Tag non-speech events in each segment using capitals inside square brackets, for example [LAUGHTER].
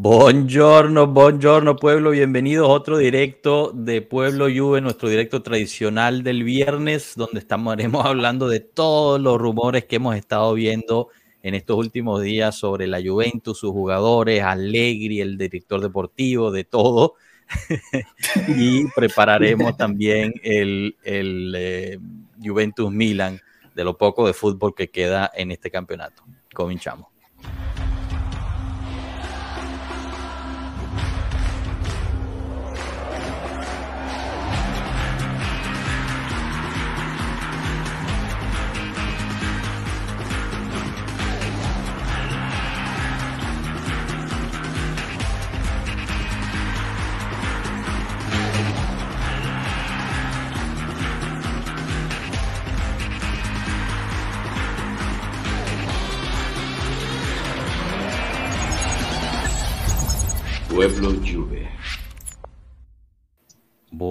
Buongiorno, buongiorno pueblo, bienvenidos a otro directo de Pueblo Juve, nuestro directo tradicional del viernes, donde estaremos [LAUGHS] hablando de todos los rumores que hemos estado viendo en estos últimos días sobre la Juventus, sus jugadores, Allegri, el director deportivo, de todo. [LAUGHS] y prepararemos también el, eh, Juventus Milan, de lo poco de fútbol que queda en este campeonato. Cominchamos.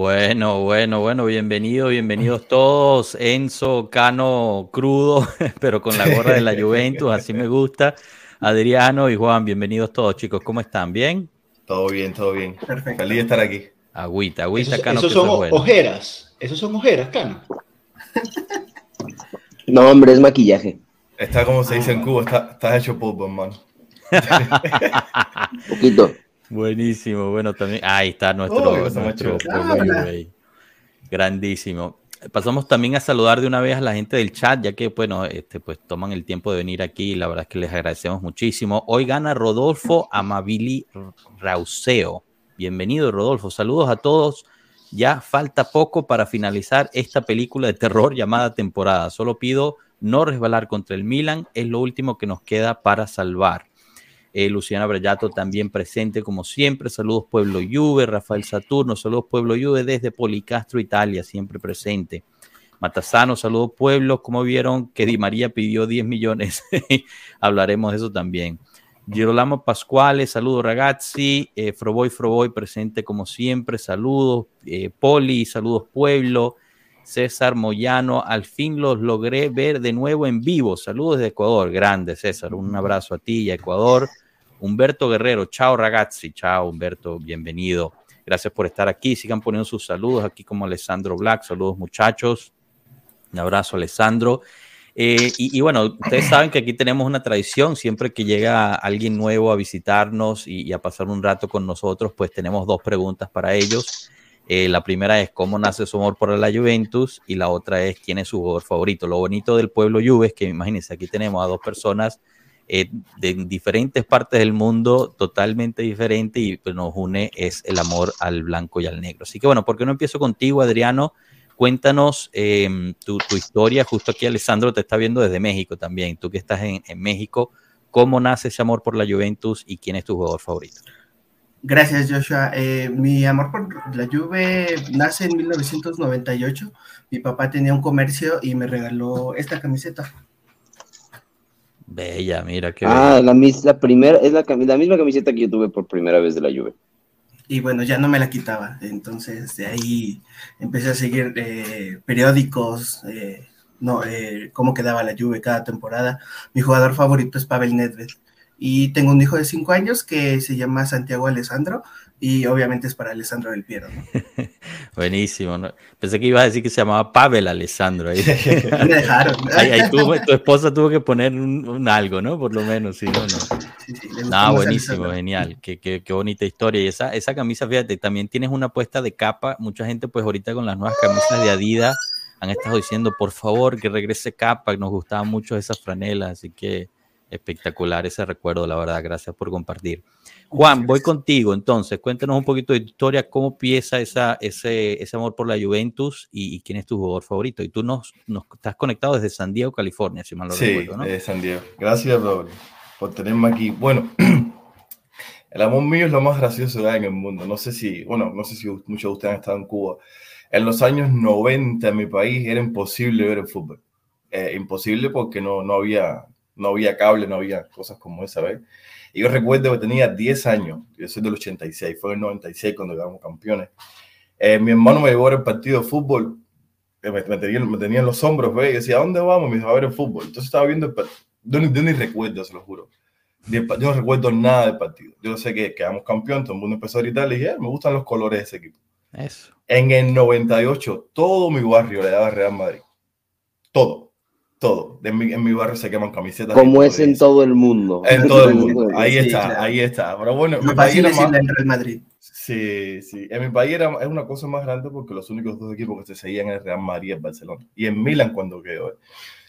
Bueno, bueno, bueno, bienvenidos, bienvenidos todos. Enzo, Cano, crudo, [LAUGHS] pero con la gorra de la Juventus, así me gusta. Adriano y Juan, bienvenidos todos, chicos. ¿Cómo están? ¿Bien? Todo bien, todo bien. Perfecto. Feliz de estar aquí. Agüita, agüita, esos, Cano. Esos son ojeras. Esos son ojeras, Cano. No, hombre, es maquillaje. Está como se dice en Cuba, está, estás hecho polvo, hermano. [LAUGHS] poquito. Buenísimo, bueno, también. Ahí está nuestro, oh, nuestro Grandísimo. Pasamos también a saludar de una vez a la gente del chat, ya que, bueno, este, pues toman el tiempo de venir aquí. La verdad es que les agradecemos muchísimo. Hoy gana Rodolfo Amabili Rauseo. Bienvenido, Rodolfo. Saludos a todos. Ya falta poco para finalizar esta película de terror llamada temporada. Solo pido no resbalar contra el Milan. Es lo último que nos queda para salvar. Eh, Luciana Brellato también presente como siempre. Saludos Pueblo Juve, Rafael Saturno, saludos Pueblo Juve desde Policastro, Italia, siempre presente. Matasano, saludos Pueblo. Como vieron que Di María pidió 10 millones, [LAUGHS] hablaremos de eso también. Girolamo Pascuale, saludos ragazzi. Eh, Froboy Froboy presente como siempre, saludos. Eh, Poli, saludos Pueblo. César Moyano, al fin los logré ver de nuevo en vivo. Saludos de Ecuador, grande César. Un abrazo a ti y a Ecuador. Humberto Guerrero, chao ragazzi, chao Humberto, bienvenido. Gracias por estar aquí. Sigan poniendo sus saludos aquí como Alessandro Black. Saludos muchachos. Un abrazo Alessandro. Eh, y, bueno, ustedes saben que aquí tenemos una tradición, siempre que llega alguien nuevo a visitarnos y, a pasar un rato con nosotros, pues tenemos dos preguntas para ellos. Eh, la primera es cómo nace su amor por la Juventus y la otra es quién es su jugador favorito. Lo bonito del pueblo Juve es que imagínense, aquí tenemos a dos personas eh, de diferentes partes del mundo, totalmente diferente, y pues, nos une es el amor al blanco y al negro. Así que bueno, ¿por qué no empiezo contigo, Adriano? Cuéntanos em, tu, historia. Justo aquí Alessandro te está viendo desde México también. Tú que estás en, México, ¿cómo nace ese amor por la Juventus y quién es tu jugador favorito? Gracias, Joshua. Eh, mi amor por la Juve nace en 1998. Mi papá tenía un comercio y me regaló esta camiseta. Bella, mira qué Ah, la, la, primera, es la, la, misma camiseta que yo tuve por primera vez de la Juve. Y bueno, ya no me la quitaba. Entonces de ahí empecé a seguir eh, periódicos, eh, no, eh, cómo quedaba la Juve cada temporada. Mi jugador favorito es Pavel Nedved. Y tengo un hijo de cinco años que se llama Santiago Alessandro y obviamente es para Alessandro del Piero. [LAUGHS] Buenísimo. Pensé que iba a decir que se llamaba Pavel Alessandro. Ahí. [LAUGHS] Me dejaron. [LAUGHS] tu esposa tuvo que poner un, algo, ¿no? Por lo menos, sí, no, no. no buenísimo, genial. Qué, qué, qué, bonita historia. Y esa, esa camisa, fíjate, también tienes una puesta de capa. Mucha gente, pues ahorita con las nuevas camisas de Adidas han estado diciendo, por favor, que regrese capa. Nos gustaban mucho esas franelas, así que espectacular ese recuerdo, la verdad. Gracias por compartir. Juan, voy contigo entonces. Cuéntanos un poquito de tu historia, cómo empieza esa, ese, ese amor por la Juventus y, quién es tu jugador favorito. Y tú nos, nos estás conectado desde San Diego, California, si mal no sí, recuerdo, ¿no? de San Diego. Gracias, por, por tenerme aquí. Bueno, [CLEARS THROAT] el amor mío es lo más gracioso en el mundo. No sé si, bueno, no sé si muchos de ustedes han estado en Cuba. En los años 90 en mi país era imposible ver el fútbol. Eh, imposible porque no, no, había, no había cable, no había cosas como esa, ¿ves? Y yo recuerdo que tenía 10 años, yo soy del 86, fue el 96 cuando quedamos campeones. Eh, mi hermano me llevó al partido de fútbol, me, me, tenía, me tenía en los hombros, ¿ve? y decía, ¿a dónde vamos? Me dijo, a ver el fútbol. Entonces estaba viendo el partido, yo ni, recuerdo, se lo juro. yo no recuerdo nada del partido. Yo sé que quedamos campeón, todo el mundo empezó a gritar, le dije, "Eh, me gustan los colores de ese equipo. Eso. En el 98, todo mi barrio le daba Real Madrid. Todo, todo. En mi, en mi barrio se queman camisetas. Como es en todo el mundo. En todo el mundo. [LAUGHS] Ahí Sí, está, claro. ahí está. Pero bueno, en mi país era más- al Real Madrid. Sí, sí. En mi país era, es una cosa más grande porque los únicos dos equipos que se seguían eran Real Madrid y el Barcelona. Y en Milan cuando quedó. ¿eh?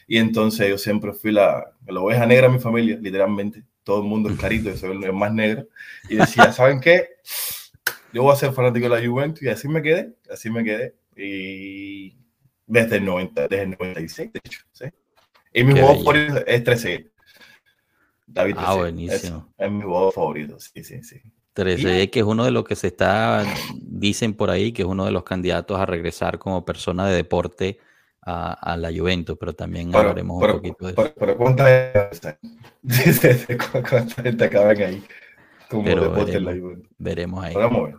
Y entonces yo siempre fui la, la oveja negra de mi familia, literalmente. Todo el mundo es clarito, yo soy el más negro. Y decía, [LAUGHS] ¿saben qué? Yo voy a ser fanático de la Juventus y así me quedé, así me quedé. Y desde el, 90, desde el 96, de hecho. ¿sí? Y mi Qué jugador bello. favorito es 13. David Ah, Trezeguet. buenísimo. Es, es mi jugador favorito, sí, sí, sí. Trezeguet, que es uno de los que se está, dicen por ahí, que es uno de los candidatos a regresar como persona de deporte a, a la Juventus, pero también Pero, hablaremos pero, un poquito de eso. pero, ¿cuántas cuánta gente caben ahí como Pero deporte en la veremos. Juventus? Veremos ahí. Vamos a ver.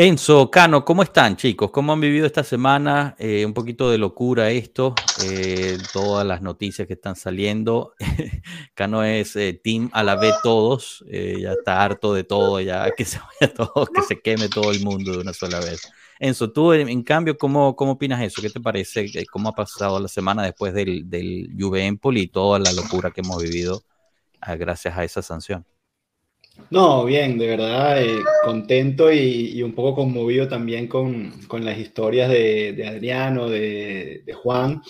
Enzo, Cano, ¿cómo están, chicos? ¿Cómo han vivido esta semana? Eh, un poquito de locura esto, eh, todas las noticias que están saliendo. [LAUGHS] Cano es eh, team a la vez todos, eh, ya está harto de todo, ya [LAUGHS] que se vaya que se queme todo el mundo de una sola vez. Enzo, tú en, cambio, ¿cómo, ¿cómo opinas eso? ¿Qué te parece? ¿Cómo ha pasado la semana después del, del Juve Empoli y toda la locura que hemos vivido ah, gracias a esa sanción? No, bien, de verdad, eh, contento y, y un poco conmovido también con, con las historias de, de Adriano, de, de Juan,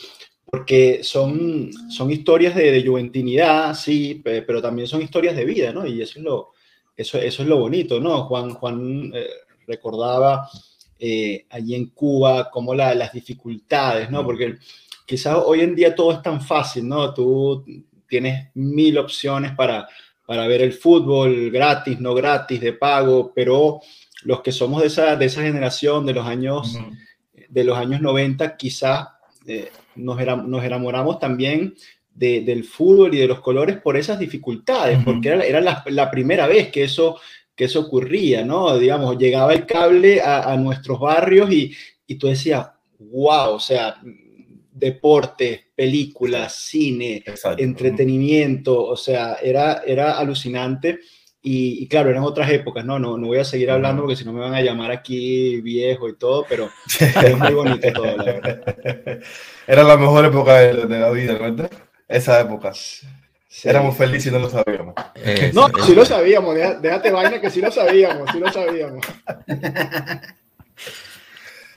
porque son, son historias de, de juventinidad, sí, pe- pero también son historias de vida, ¿no? Y eso es lo, eso, eso es lo bonito, ¿no? Juan, Juan eh, recordaba eh, allí en Cuba como la- las dificultades, ¿no? Porque quizás hoy en día todo es tan fácil, ¿no? Tú tienes mil opciones para para ver el fútbol gratis, no gratis, de pago, pero los que somos de esa, de esa generación de los años, Ujú. de los años 90, quizás eh, nos, enamoramos también de- del fútbol y de los colores por esas dificultades, porque era, era la, la primera vez que eso, que eso ocurría, ¿no? Digamos, llegaba el cable a, a nuestros barrios y, y tú decías, wow, o sea, deportes, películas, cine, Exacto. entretenimiento, o sea, era, era alucinante. Y, y claro, eran otras épocas, ¿no? ¿no? No voy a seguir hablando porque si no me van a llamar aquí viejo y todo, pero [LAUGHS] es muy bonito todo, la verdad. [LAUGHS] Era la mejor época de, de la vida, ¿verdad? Esa época. Sí. Éramos felices y no lo sabíamos. No, eso. sí lo sabíamos, déjate vaina que sí lo sabíamos, sí lo sabíamos. [LAUGHS]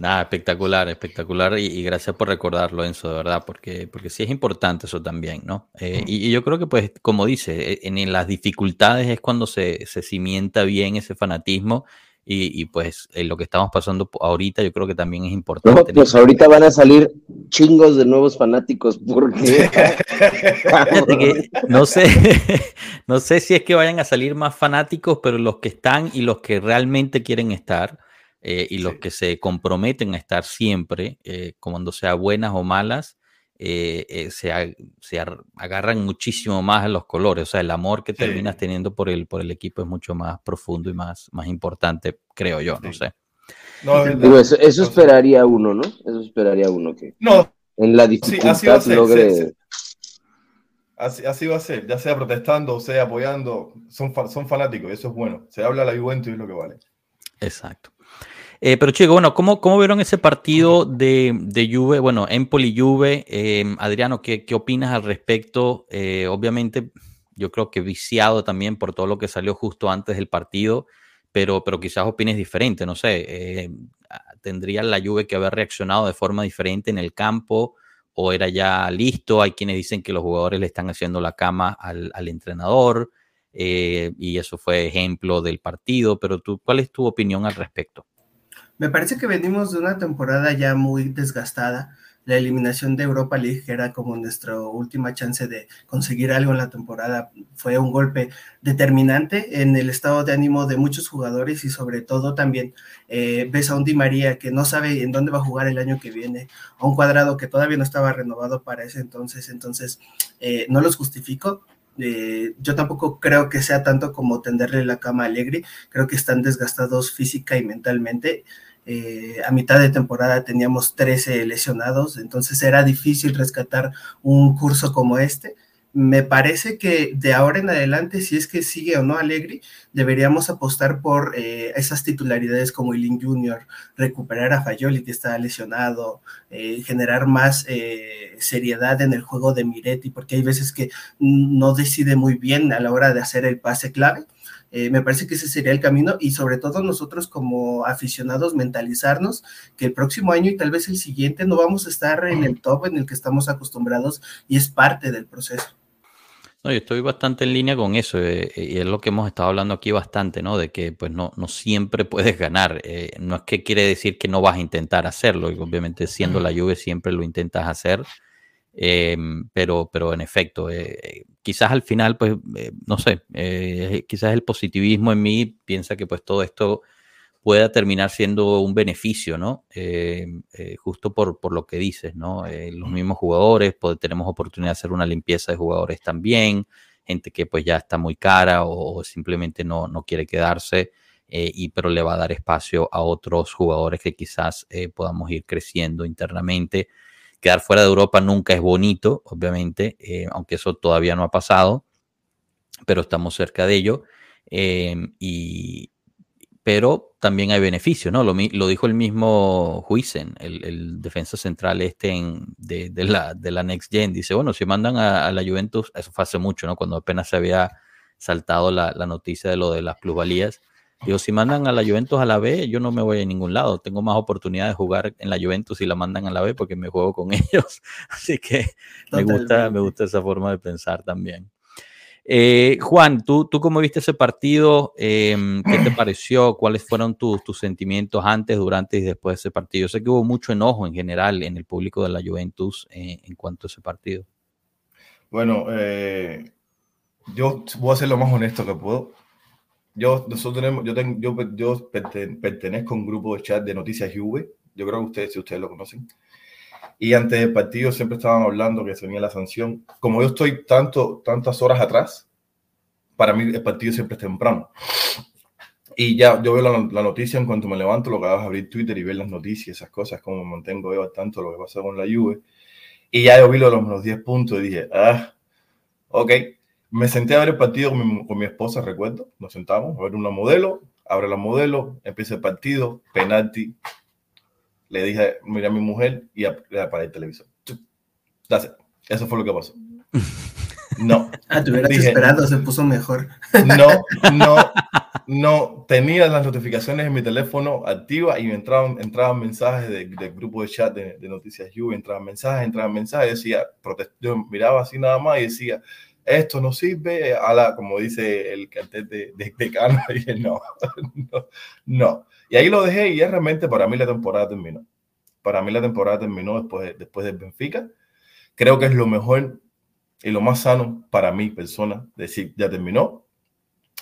Nada, espectacular, espectacular y, y gracias por recordarlo, Enzo, de verdad, porque, porque sí es importante eso también, ¿no? Eh, y, y yo creo que, pues, como dice, eh, en, en las dificultades es cuando se, se cimienta bien ese fanatismo y, y, pues en lo que estamos pasando ahorita yo creo que también es importante. No, pues ahorita van a salir chingos de nuevos fanáticos porque [LAUGHS] que no sé, [LAUGHS] no sé si es que vayan a salir más fanáticos, pero los que están y los que realmente quieren estar eh, y los Sí. que se comprometen a estar siempre, eh, cuando sea buenas o malas, eh, eh, se, ag- se ar- agarran muchísimo más a los colores. O sea, el amor que Sí. terminas teniendo por el, por el equipo es mucho más profundo y más, más importante, creo yo, no sé. No, es verdad. Digo, eso, esperaría uno, ¿no? Eso esperaría uno que No, en la Sí, así va dificultad a ser, logre. sí, sí. así, así va a ser, ya sea protestando o sea apoyando, son, fa- son fanáticos, y eso es bueno. Se habla la Juventus y es lo que vale. Exacto. Eh, pero chicos, bueno, ¿cómo, ¿cómo vieron ese partido de, de Juve? Bueno, Empoli Juve. Eh, Adriano, ¿qué, ¿qué opinas al respecto? Eh, obviamente, yo creo que viciado también por todo lo que salió justo antes del partido, pero, pero quizás opines diferente, no sé. eh, ¿Tendría la Juve que haber reaccionado de forma diferente en el campo? ¿O era ya listo? Hay quienes dicen que los jugadores le están haciendo la cama al, al entrenador. y eso fue ejemplo del partido, pero tú, ¿cuál es tu opinión al respecto? Me parece que venimos de una temporada ya muy desgastada. La eliminación de Europa League, que era como nuestra última chance de conseguir algo en la temporada, fue un golpe determinante en el estado de ánimo de muchos jugadores y sobre todo también eh, ves a un Di María que no sabe en dónde va a jugar el año que viene, a un cuadrado que todavía no estaba renovado para ese entonces, entonces eh, no los justifico. Eh, yo tampoco creo que sea tanto como tenderle la cama a Allegri, creo que están desgastados física y mentalmente. Eh, a mitad de temporada teníamos 13 lesionados, entonces era difícil rescatar un curso como este. me parece que de ahora en adelante, si es que sigue o no Alegri, deberíamos apostar por eh, esas titularidades como Ilin Junior, recuperar a Fayoli que está lesionado, eh, generar más seriedad en el juego de Miretti, porque hay veces que no decide muy bien a la hora de hacer el pase clave. Me parece que ese sería el camino y sobre todo nosotros como aficionados mentalizarnos que el próximo año y tal vez el siguiente no vamos a estar en el top en el que estamos acostumbrados y es parte del proceso. No, yo estoy bastante en línea con eso eh, y es lo que hemos estado hablando aquí bastante, ¿no? De que pues no, no siempre puedes ganar. Eh, no es que quiere decir que no vas a intentar hacerlo, y obviamente siendo la lluvia siempre lo intentas hacer, em, pero, pero en efecto, eh, quizás al final, pues, no sé, quizás el positivismo en mí piensa que pues todo esto pueda terminar siendo un beneficio, ¿no? Eh, eh, justo por, por, lo que dices, ¿no? Eh, los mismos jugadores, pues, tenemos oportunidad de hacer una limpieza de jugadores también, gente que pues ya está muy cara o, simplemente no, no, quiere quedarse, y, pero le va a dar espacio a otros jugadores que quizás podamos ir creciendo internamente. Quedar fuera de Europa nunca es bonito, obviamente, aunque eso todavía no ha pasado, pero estamos cerca de ello. y, pero también hay beneficios, ¿no? Lo, lo dijo el mismo Huisen, el, defensa central este de, la, de, la, Next Gen. Dice, bueno, si mandan a, la Juventus, eso fue hace mucho, ¿no? Cuando apenas se había saltado la, noticia de lo de las plusvalías. Digo, si mandan a la Juventus a la B, yo no me voy a ningún lado. Tengo más oportunidad de jugar en la Juventus si la mandan a la B porque me juego con [LAUGHS] ellos. Así que me gusta, me gusta esa forma de pensar también. Eh, Juan, ¿tú, ¿tú cómo viste ese partido? Em, ¿Qué te [CLEARS THROAT] pareció? ¿Cuáles fueron tus, tus sentimientos antes, durante y después de ese partido? sé que hubo mucho enojo en general en el público de la Juventus eh, en cuanto a ese partido. Bueno, eh, yo voy a ser lo más honesto que puedo. Yo, nosotros tenemos, yo, tengo, yo, yo pertenezco a un grupo de chat de noticias Juve. Yo creo que ustedes, si ustedes lo conocen. Y antes del partido siempre estaban hablando que se venía la sanción. Como yo estoy tanto, tantas horas atrás, para mí el partido siempre es temprano. Y ya yo veo la, noticia en cuanto me levanto, lo que hago es abrir Twitter y ver las noticias, esas cosas, como me mantengo yo al tanto lo que pasa con la Juve. Y ya yo vi lo los, 10 puntos y dije, ah, ok. Me senté a ver el partido con mi, con mi esposa, recuerdo. Nos sentamos a ver una modelo, abre la modelo, empieza el partido, penalti, le dije, mira a mi mujer y apagué el televisor. Eso fue lo que pasó. [LAUGHS] No. Ah, te hubieras esperado, se puso mejor. No, [LAUGHS] no, no. Tenía las notificaciones en mi teléfono activas y me entraban, entraban mensajes del grupo de chat de, Noticias You, entraban mensajes, entraban mensajes, decía, yo miraba así nada más y decía, esto no sirve, a la, como dice el cartel de, de, de Cano, [LAUGHS] dije, no, no, no. Y ahí lo dejé y ya realmente para mí la temporada terminó. Para mí la temporada terminó después, de, después del Benfica. Creo que es lo mejor y lo más sano para mí, persona, decir, ya terminó.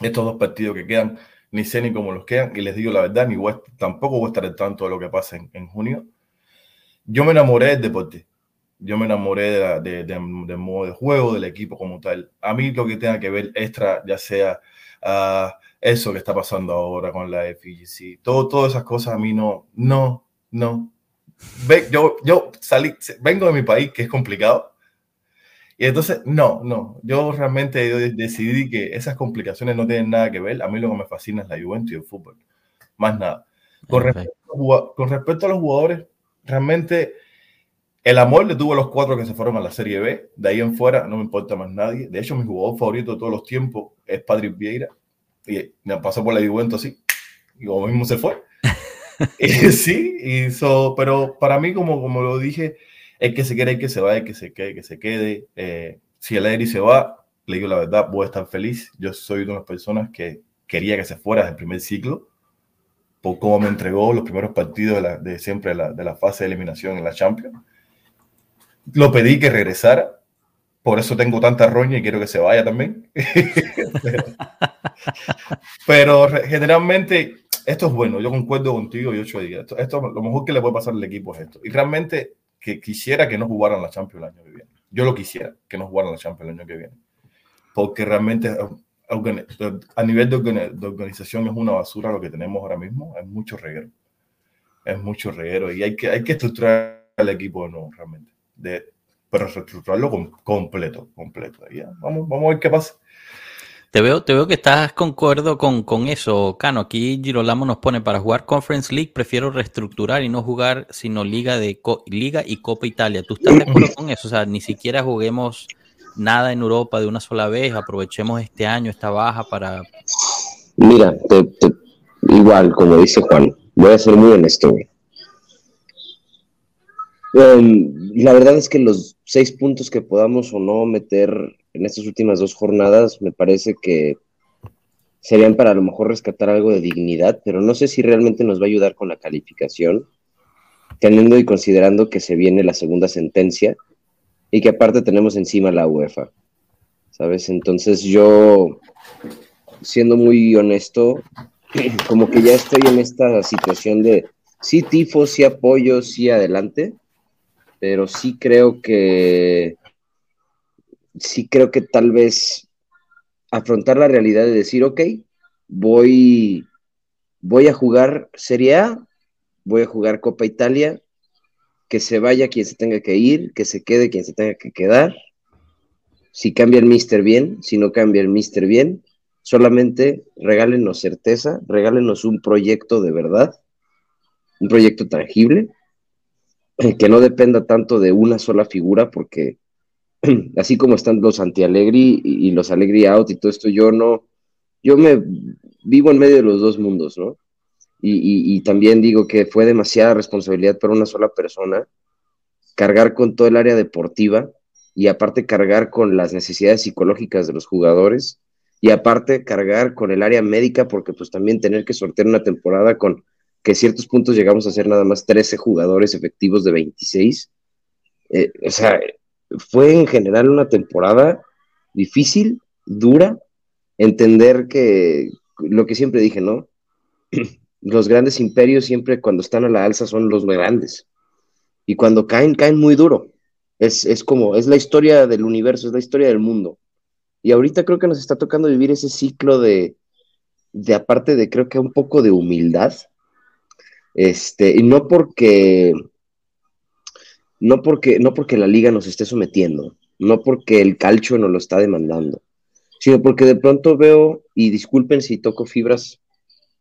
Estos dos partidos que quedan, ni sé ni cómo los quedan. Y les digo la verdad, ni tampoco voy a estar al tanto de lo que pasa en, junio. Yo me enamoré del deporte. Yo me enamoré de, de, modo de juego, del equipo como tal. A mí lo que tenga que ver extra, ya sea... Uh, eso que está pasando ahora con la FGC, todo, todas esas cosas a mí no, no, no. Ve, yo, yo salí, vengo de mi país, que es complicado, y entonces, no, no, yo realmente decidí que esas complicaciones no tienen nada que ver. A mí lo que me fascina es la Juventus y el fútbol, más nada. Con respecto, con respecto a los jugadores, realmente el amor le tuvo a los cuatro que se fueron a la Serie B. De ahí en fuera no me importa más nadie. De hecho, mi jugador favorito de todos los tiempos es Patrick Vieira y me pasó por la Juventus así, y como mismo se fue. [LAUGHS] sí, hizo, pero para mí, como, como lo dije, es que se quiere que se vaya, que se quede, que se quede. Eh, si el Eri se va, le digo la verdad, voy a estar feliz. Yo soy de las personas que quería que se fuera del primer ciclo, por cómo me entregó los primeros partidos de, la, de siempre la, de la fase de eliminación en la Champions. Lo pedí que regresara, por eso tengo tanta roña y quiero que se vaya también. [LAUGHS] pero, generalmente esto es bueno, yo concuerdo contigo y ocho días. Esto, esto, lo mejor que le puede pasar al equipo es esto. Y realmente que quisiera que no jugaran la Champions el año que viene. Yo lo quisiera, que no jugaran la Champions el año que viene. Porque realmente a nivel de, organización es una basura lo que tenemos ahora mismo. Es mucho reguero. Es mucho reguero. Y hay que, hay que estructurar el equipo de nuevo, realmente. De, pero reestructurarlo com- completo, completo. Ya, vamos, vamos a ver qué pasa. Te veo, te veo que estás concuerdo con, con eso, Cano. Aquí Girolamo nos pone para jugar Conference League prefiero reestructurar y no jugar sino Liga de Co- Liga y Copa Italia. ¿Tú estás de acuerdo con eso? O sea, ni siquiera juguemos nada en Europa de una sola vez, aprovechemos este año, esta baja para Mira, te- te- igual, como dice Juan, voy a ser muy honesto, güey. Em, la verdad es que los seis puntos que podamos o no meter en estas últimas dos jornadas me parece que serían para a lo mejor rescatar algo de dignidad, pero no sé si realmente nos va a ayudar con la calificación, teniendo y considerando que se viene la segunda sentencia y que aparte tenemos encima la UEFA, ¿sabes? Entonces yo, siendo muy honesto, [CLEARS THROAT] como que ya estoy en esta situación de sí tifo, sí apoyo, sí adelante, pero sí creo que sí creo que tal vez afrontar la realidad de decir, ok, voy, voy a jugar Serie A, voy a jugar Copa Italia, que se vaya quien se tenga que ir, que se quede quien se tenga que quedar. Si cambia el mister bien, si no cambia el mister bien, solamente regálenos certeza, regálenos un proyecto de verdad, un proyecto tangible, que no dependa tanto de una sola figura, porque [CLEARS THROAT] así como están los anti-Alegri y, los Alegri out y todo esto, yo no, yo me vivo en medio de los dos mundos, ¿no? Y, y, y también digo que fue demasiada responsabilidad para una sola persona cargar con todo el área deportiva y aparte cargar con las necesidades psicológicas de los jugadores y aparte cargar con el área médica porque pues también tener que sortear una temporada con que ciertos puntos llegamos a ser nada más 13 jugadores efectivos de 26. Eh, o sea, fue en general una temporada difícil, dura, entender que lo que siempre dije, ¿no? [CLEARS THROAT] Los grandes imperios siempre cuando están a la alza son los grandes. Y cuando caen, caen muy duro. Es, es como, es la historia del universo, es la historia del mundo. Y ahorita creo que nos está tocando vivir ese ciclo de, de aparte de creo que un poco de humildad. Este, y no porque, no porque, no porque la liga nos esté sometiendo, no porque el calcio nos lo está demandando, sino porque de pronto veo, y disculpen si toco fibras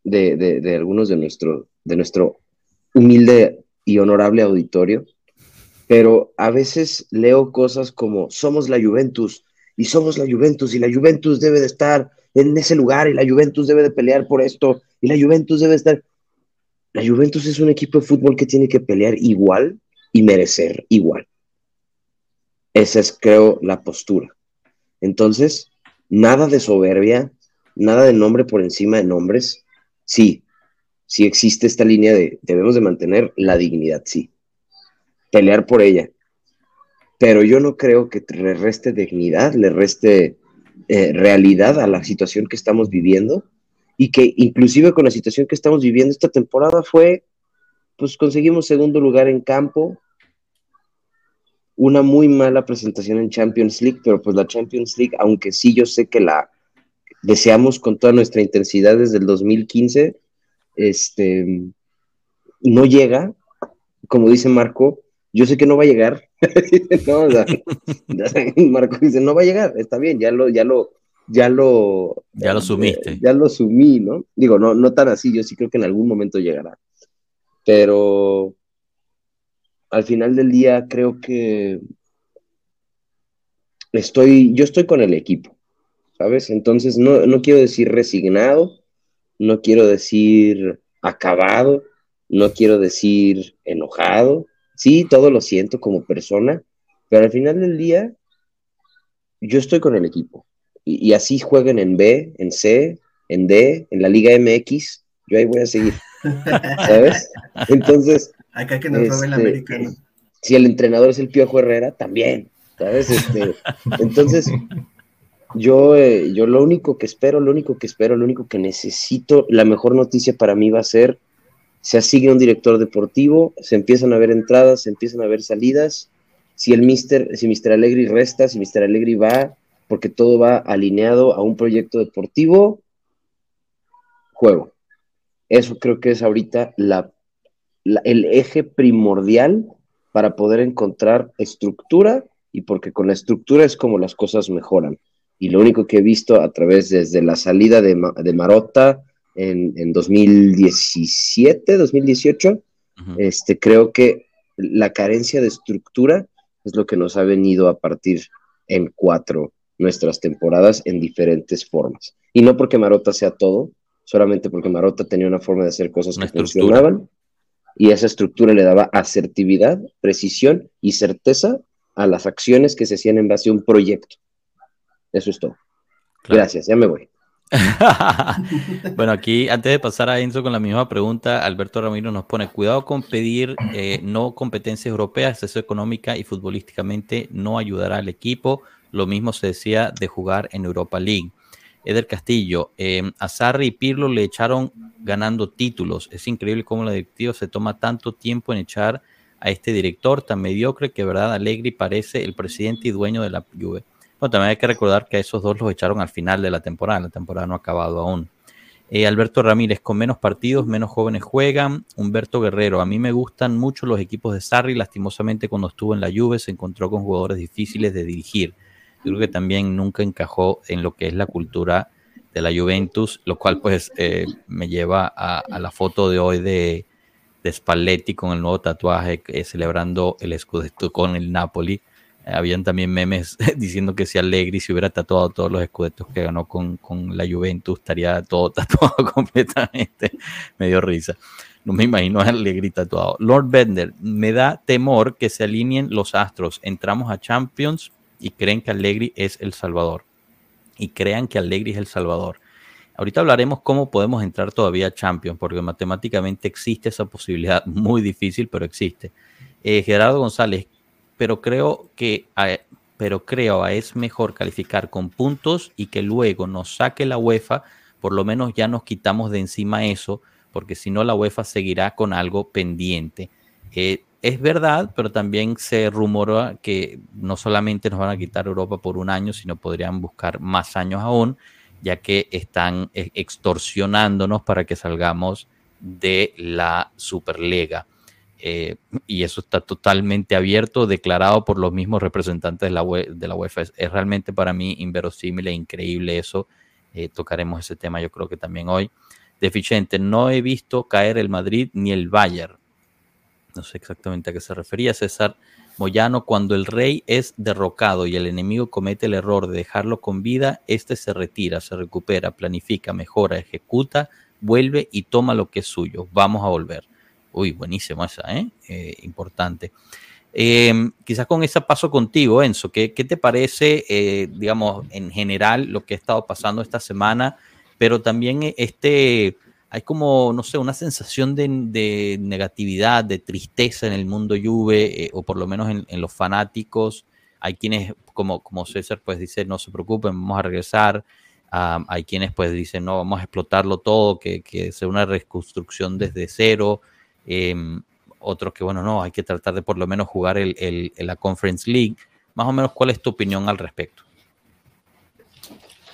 de, de, de algunos de nuestro, de nuestro humilde y honorable auditorio, pero a veces leo cosas como somos la Juventus y somos la Juventus y la Juventus debe de estar en ese lugar y la Juventus debe de pelear por esto y la Juventus debe estar... La Juventus es un equipo de fútbol que tiene que pelear igual y merecer igual. Esa es, creo, la postura. Entonces, nada de soberbia, nada de nombre por encima de nombres. Sí, sí existe esta línea de debemos de mantener la dignidad, sí. Pelear por ella. Pero yo no creo que le reste dignidad, le reste eh, realidad a la situación que estamos viviendo y que inclusive con la situación que estamos viviendo esta temporada fue, pues conseguimos segundo lugar en campo, una muy mala presentación en Champions League, pero pues la Champions League, aunque sí yo sé que la deseamos con toda nuestra intensidad desde el 2015, este, no llega, como dice Marco, yo sé que no va a llegar. [LAUGHS] [LAUGHS] Marco dice, no va a llegar, está bien, ya lo, ya lo, ya lo, ya lo sumiste. Eh, ya lo sumí, ¿no? Digo, no, no tan así, yo sí creo que en algún momento llegará. Pero al final del día creo que estoy, yo estoy con el equipo, ¿sabes? Entonces no, no quiero decir resignado, no quiero decir acabado, no quiero decir enojado. Sí, todo lo siento como persona, pero al final del día yo estoy con el equipo. Y, y, así jueguen en B, en C, en D, en la Liga MX, yo ahí voy a seguir. ¿Sabes? [LAUGHS] Entonces. Acá que nos este, el americano. Si el entrenador es el Piojo Herrera, también. ¿Sabes? Este, [LAUGHS] entonces, yo, eh, yo lo único que espero, lo único que espero, lo único que necesito, la mejor noticia para mí va a ser: se asigne un director deportivo, se empiezan a ver entradas, se empiezan a ver salidas. Si el Mister, si Mister Alegri resta, si Mister Alegri va, porque todo va alineado a un proyecto deportivo, juego. Eso creo que es ahorita la, la, el eje primordial para poder encontrar estructura y porque con la estructura es como las cosas mejoran. Y lo único que he visto a través desde la salida de, de Marotta en, en, 2017, 2018, este, creo que la carencia de estructura es lo que nos ha venido a partir en cuatro nuestras temporadas en diferentes formas. Y no porque Marota sea todo, solamente porque Marota tenía una forma de hacer cosas que funcionaban y esa estructura le daba asertividad, precisión y certeza a las acciones que se hacían en base a un proyecto. Eso es todo. Gracias, ya me voy. [LAUGHS] bueno, aquí antes de pasar a Enzo con la misma pregunta, Alberto Ramiro nos pone cuidado con pedir eh, no competencias europeas, eso económica y futbolísticamente no ayudará al equipo. Lo mismo se decía de jugar en Europa League. Eder Castillo, eh, a Sarri y Pirlo le echaron ganando títulos. Es increíble cómo la directiva se toma tanto tiempo en echar a este director tan mediocre que, verdad, Allegri parece el presidente y dueño de la Juve. Bueno, también hay que recordar que a esos dos los echaron al final de la temporada. La temporada no ha acabado aún. Eh, Alberto Ramírez, con menos partidos, menos jóvenes juegan. Humberto Guerrero, a mí me gustan mucho los equipos de Sarri. Lastimosamente, cuando estuvo en la Juve, se encontró con jugadores difíciles de dirigir. Creo que también nunca encajó en lo que es la cultura de la Juventus, lo cual pues eh, me lleva a, la foto de hoy de, de Spalletti con el nuevo tatuaje eh, celebrando el escudeto con el Napoli. Eh, habían también memes [LAUGHS] diciendo que si Allegri se hubiera tatuado todos los escudetos que ganó con, con la Juventus, estaría todo [LAUGHS] tatuado completamente. me dio risa. No me imagino a Allegri tatuado. Lord Bender, me da temor que se alineen los astros. Entramos a Champions y creen que Allegri es el Salvador. Y crean que Allegri es el Salvador. Ahorita hablaremos cómo podemos entrar todavía a Champions, porque matemáticamente existe esa posibilidad, [LAUGHS] muy difícil, pero existe. Eh, Gerardo González, pero creo que pero creo es mejor calificar con puntos y que luego nos saque la UEFA, por lo menos ya nos quitamos de encima eso, porque si no la UEFA seguirá con algo pendiente. Eh, es verdad, pero también se rumora que no solamente nos van a quitar Europa por un año, sino podrían buscar más años aún, ya que están eh, extorsionándonos para que salgamos de la Superliga. Eh, y eso está totalmente abierto, declarado por los mismos representantes de la, de la UEFA. Es, realmente para mí inverosímil e increíble eso. Eh, tocaremos ese tema yo creo que también hoy. Deficiente, no he visto caer el Madrid ni el Bayern no sé exactamente a qué se refería César Moyano, cuando el rey es derrocado y el enemigo comete el error de dejarlo con vida, este se retira, se recupera, planifica, mejora, ejecuta, vuelve y toma lo que es suyo. Vamos a volver. Uy, buenísimo esa, ¿eh? eh importante. Em, quizás con ese paso contigo, Enzo, ¿qué, qué te parece, eh, digamos, en general lo que ha estado pasando esta semana, pero también este hay como, no sé, una sensación de, negatividad, de tristeza en el mundo Juve, eh, o por lo menos en, los fanáticos. Hay quienes, como, César, pues dice, no se preocupen, vamos a regresar. hay quienes pues dicen, no, vamos a explotarlo todo, que, que sea una reconstrucción desde cero. Em, otros que, bueno, no, hay que tratar de por lo menos jugar el, el, la Conference League. Más o menos, ¿cuál es tu opinión al respecto?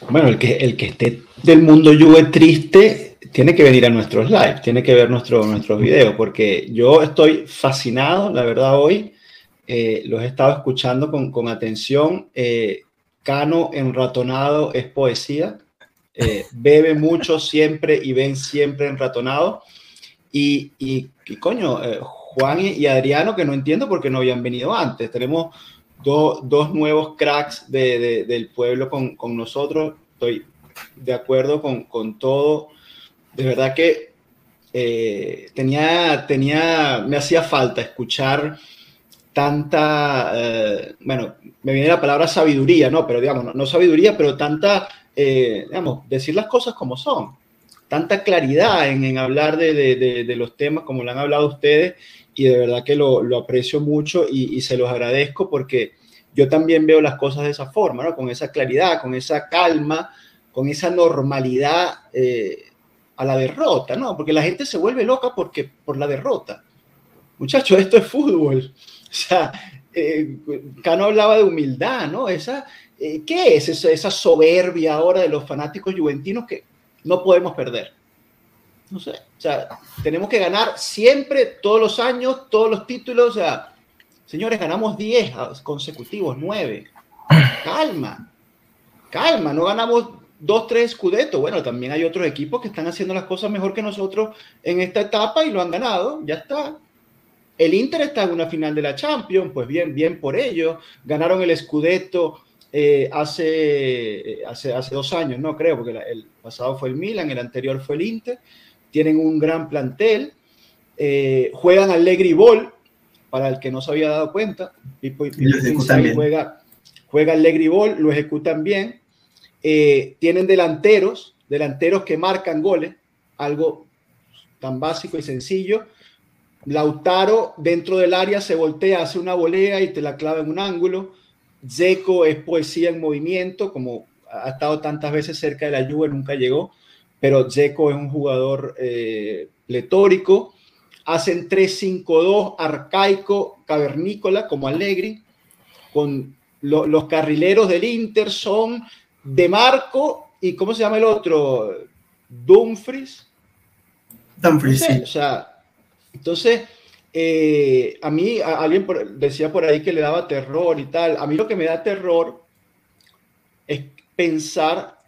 Bueno, el que, el que esté del mundo Juve triste tiene que venir a nuestros live, tiene que ver nuestro, nuestros videos, porque yo estoy fascinado, la verdad, hoy. Eh, los he estado escuchando con, con atención. Eh, Cano enratonado es poesía. Eh, bebe mucho [LAUGHS] siempre y ven siempre enratonado. Y, y, coño, Juan y, Adriano, que no entiendo por qué no habían venido antes. Tenemos dos nuevos cracks de, del pueblo con, con, nosotros. Estoy de acuerdo con, con todo de verdad que eh, tenía, tenía, me hacía falta escuchar tanta, eh, bueno, me viene la palabra sabiduría, ¿no? Pero digamos, no, sabiduría, pero tanta, eh, digamos, decir las cosas como son, tanta claridad en, hablar de, los temas como lo han hablado ustedes y de verdad que lo, aprecio mucho y, se los agradezco porque yo también veo las cosas de esa forma, ¿no? Con esa claridad, con esa calma, con esa normalidad a la derrota, ¿no? Porque la gente se vuelve loca porque, por la derrota. Muchachos, [LAUGHS] esto es fútbol. O sea, eh, Cano hablaba de humildad, ¿no? Esa, eh, ¿Qué es esa, esa, soberbia ahora de los fanáticos juventinos que no podemos perder? No sé, o sea, tenemos que ganar siempre, todos los años, todos los títulos, o sea, Señores, ganamos 10 consecutivos, 9. Calma, calma, no ganamos 2, 3 escudetos. Bueno, también hay otros equipos que están haciendo las cosas mejor que nosotros en esta etapa y lo han ganado, ya está. El Inter está en una final de la Champions, pues bien, bien por ello. Ganaron el Scudetto eh, hace, hace, hace dos años, no creo, porque el pasado fue el Milan, el anterior fue el Inter. Tienen un gran plantel. Eh, juegan Allegri Ball, para el que no se había dado cuenta. Pipo, juega, juega Allegri Ball, lo ejecutan bien. Eh, tienen delanteros, delanteros que marcan goles, algo tan básico y sencillo Lautaro dentro del área se voltea, hace una volea y te la clava en un ángulo. Zeco es poesía en movimiento, como ha estado tantas veces cerca de la lluvia, nunca llegó, pero Zeco es un jugador eh. Hacen 3-5-2 arcaico, cavernícola, como Allegri, con los carrileros del Inter son De Marco y ¿cómo se llama el otro? Dumfries. Dumfries, sí. O sea, entonces, eh, a mí, alguien decía por ahí que le daba terror y tal. A mí lo que me da terror es pensar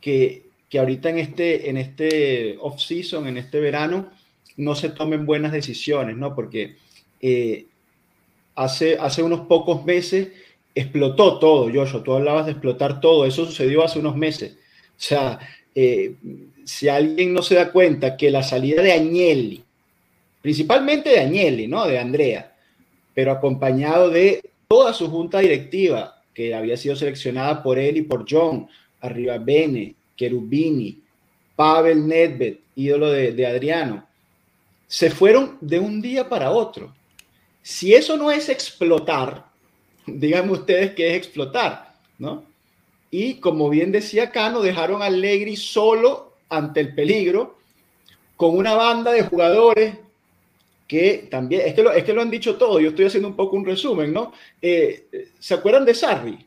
que, que ahorita en este, en este off-season, en este verano, no se tomen buenas decisiones, ¿no? Porque eh, hace, hace unos pocos meses explotó todo, Joshua. Tú hablabas de explotar todo. Eso sucedió hace unos meses. O sea, eh, si alguien no se da cuenta que la salida de Agnelli, principalmente de Agnelli, ¿no? De Andrea, pero acompañado de toda su junta directiva, que había sido seleccionada por él y por John, Arriba Bene, Cherubini, Pavel Nedved, ídolo de Adriano, se fueron de un día para otro. Si eso no es explotar, díganme ustedes qué es explotar, ¿no? Y como bien decía Cano, dejaron a Allegri solo ante el peligro, con una banda de jugadores que también, es que, lo, han dicho todo, yo estoy haciendo un poco un resumen, ¿no? Eh, ¿Se acuerdan de Sarri?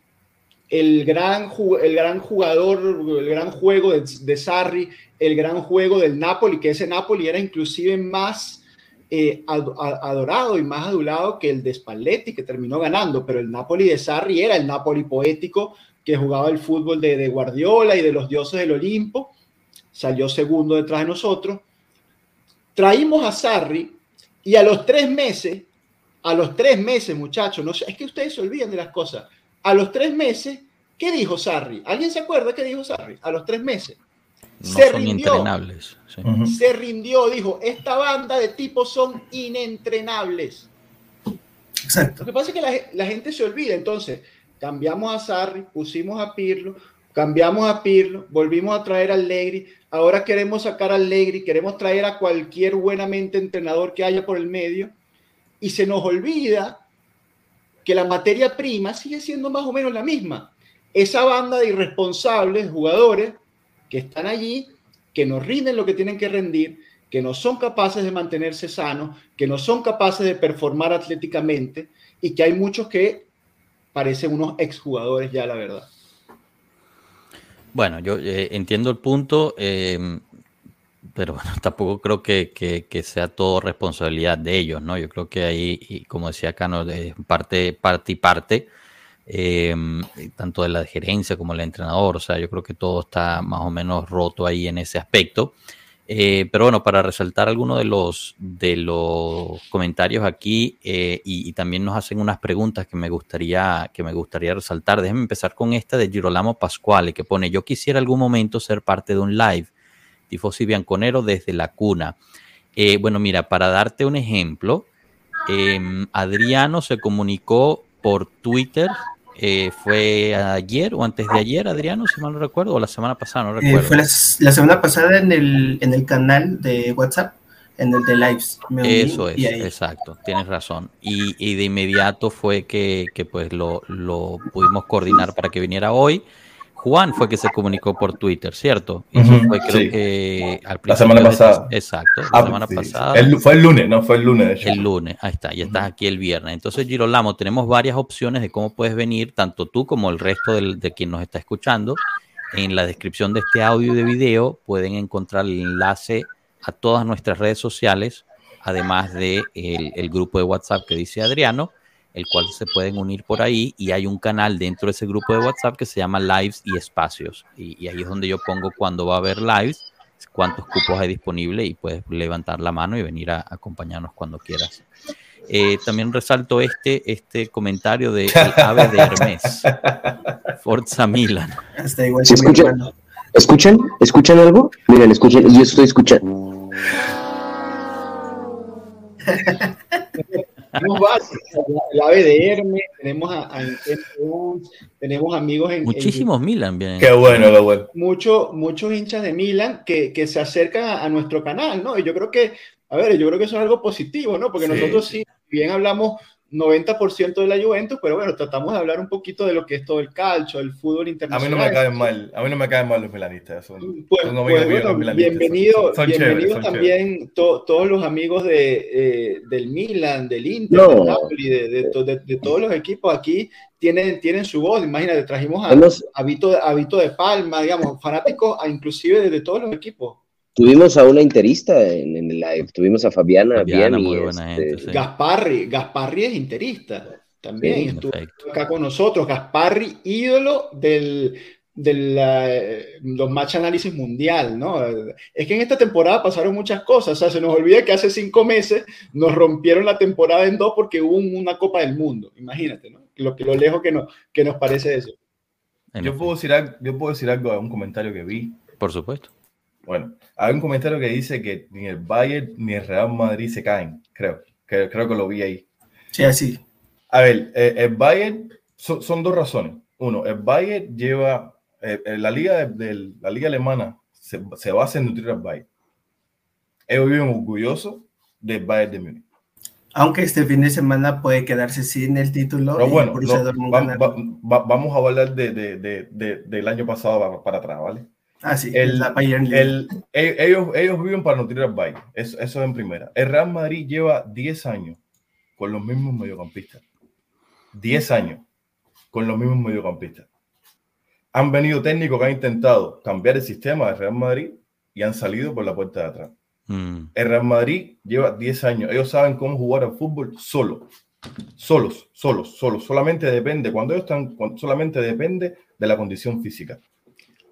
El gran, el gran jugador, el gran juego de, de, Sarri, el gran juego del Napoli, que ese Napoli era inclusive más eh, adorado y más adulado que el de Spalletti, que terminó ganando, pero el Napoli de Sarri era el Napoli poético que jugaba el fútbol de, de Guardiola y de los dioses del Olimpo, salió segundo detrás de nosotros. Traímos a Sarri y a los tres meses, a los tres meses, muchachos, no, es que ustedes se olvidan de las cosas. A los tres meses, ¿qué dijo Sarri? ¿Alguien se acuerda qué dijo Sarri? A los tres meses. Se rindió. Se rindió, dijo, esta banda de tipos son inentrenables. Exacto. Lo que pasa es que la, la, gente se olvida. Entonces, cambiamos a Sarri, pusimos a Pirlo, cambiamos a Pirlo, volvimos a traer a Allegri, ahora queremos sacar a Allegri, queremos traer a cualquier buenamente entrenador que haya por el medio, y se nos olvida que la materia prima sigue siendo más o menos la misma. Esa banda de irresponsables jugadores que están allí, que nos rinden lo que tienen que rendir, que no son capaces de mantenerse sanos, que no son capaces de performar atléticamente y que hay muchos que parecen unos exjugadores ya, la verdad. Bueno, yo eh, entiendo el punto, em, pero bueno, [LAUGHS] tampoco creo que, sea todo responsabilidad de ellos, ¿no? Yo creo que ahí, como decía Cano, de parte, parte y parte, em, tanto de la gerencia como el entrenador, o sea, yo creo que todo está más o menos roto ahí en ese aspecto. Eh, pero bueno, para resaltar algunos de los, de los comentarios aquí eh, y, también nos hacen unas preguntas que me gustaría, que me gustaría resaltar. Déjenme empezar con esta de Girolamo Pascuale que pone, yo quisiera algún momento ser parte de un live, Tifosi Bianconero desde la cuna. Eh, bueno, mira, para darte un ejemplo, em, Adriano se comunicó por Twitter eh, fue ayer o antes de ayer, Adriano, si mal no recuerdo, o la semana pasada, no eh, recuerdo. fue la, semana pasada en el, en el canal de WhatsApp, en el de Lives. Eso es, exacto, tienes razón. Y, y de inmediato fue que, que pues lo, lo, pudimos coordinar para que viniera hoy. Juan fue que se comunicó por Twitter, ¿cierto? Eso fue creo que al La semana pasada. exacto, la ah, semana pasada. fue el lunes, no, fue el lunes. De hecho. El lunes, ahí está, ya estás aquí el viernes. Entonces, Girolamo, tenemos varias opciones de cómo puedes venir, tanto tú como el resto de quien nos está escuchando. En la descripción de este audio y de video pueden encontrar el enlace a todas nuestras redes sociales, además de el, el grupo de WhatsApp que dice Adriano el cual se pueden unir por ahí y hay un canal dentro de ese grupo de WhatsApp que se llama Lives y Espacios. Y, ahí es donde yo pongo cuando va a haber lives, cuántos cupos hay disponible y puedes levantar la mano y venir a, acompañarnos cuando quieras. Eh, también resalto este, este comentario de el [LAUGHS] ave de Hermes, Forza Milan. Está igual escuchan? ¿Escuchan? algo? Miren, escuchen, yo estoy escuchando. [LAUGHS] tenemos el ave de Hermes, tenemos a, tenemos amigos en. Muchísimos Milan, bien. Qué bueno, qué bueno. Muchos, muchos hinchas de Milan que, que se acercan a, nuestro canal, ¿no? Y yo creo que, a ver, yo creo que eso es algo positivo, ¿no? Porque nosotros sí, bien hablamos 90% de la Juventus, pero bueno, tratamos de hablar un poquito de lo que es todo el calcio, el fútbol internacional. A mí no me caen mal, a mí no me caen mal los milanistas. Son, pues, pues bueno, bienvenido, bienvenidos también todos los amigos de, eh, del Milan, del Inter, del Napoli, de, de, todos los equipos aquí tienen, tienen su voz. Imagínate, trajimos a, a, Vito, a Vito de Palma, digamos, fanáticos a, inclusive de todos los equipos. Tuvimos a una interista en, el live, tuvimos a Fabiana, bien muy buena este, gente, Gasparri, Gasparri es interista, también estuvo acá con nosotros, Gasparri, ídolo del, de los match análisis mundial, ¿no? Es que en esta temporada pasaron muchas cosas, o sea, se nos olvida que hace cinco meses nos rompieron la temporada en dos porque hubo una Copa del Mundo, imagínate, ¿no? Lo, lo lejos que, no, que nos parece eso. Yo puedo, decir algo, yo puedo decir algo a un comentario que vi. Por supuesto. Bueno, hay un comentario que dice que ni el Bayern ni el Real Madrid se caen, creo. Que, creo que lo vi ahí. Sí, así. A ver, eh, el Bayern son dos razones. Uno, el Bayern lleva, eh, eh, la, liga de, la liga alemana se, se, basa en nutrir al Bayern. Ellos viven orgullosos del Bayern de Múnich. Aunque este fin de semana puede quedarse sin el título. Pero bueno, vamos a hablar de, de, del año pasado para, para atrás, ¿vale? Ah, sí, el, el, ellos, ellos viven para nutrir al Bayern. Eso, eso es en primera. El Real Madrid lleva 10 años con los mismos mediocampistas. 10 años con los mismos mediocampistas. Han venido técnicos que han intentado cambiar el sistema del Real Madrid y han salido por la puerta de atrás. Mm. El Real Madrid lleva 10 años. Ellos saben cómo jugar al fútbol solo. Solos, solos, solos. Solamente depende, cuando ellos están, solamente depende de la condición física.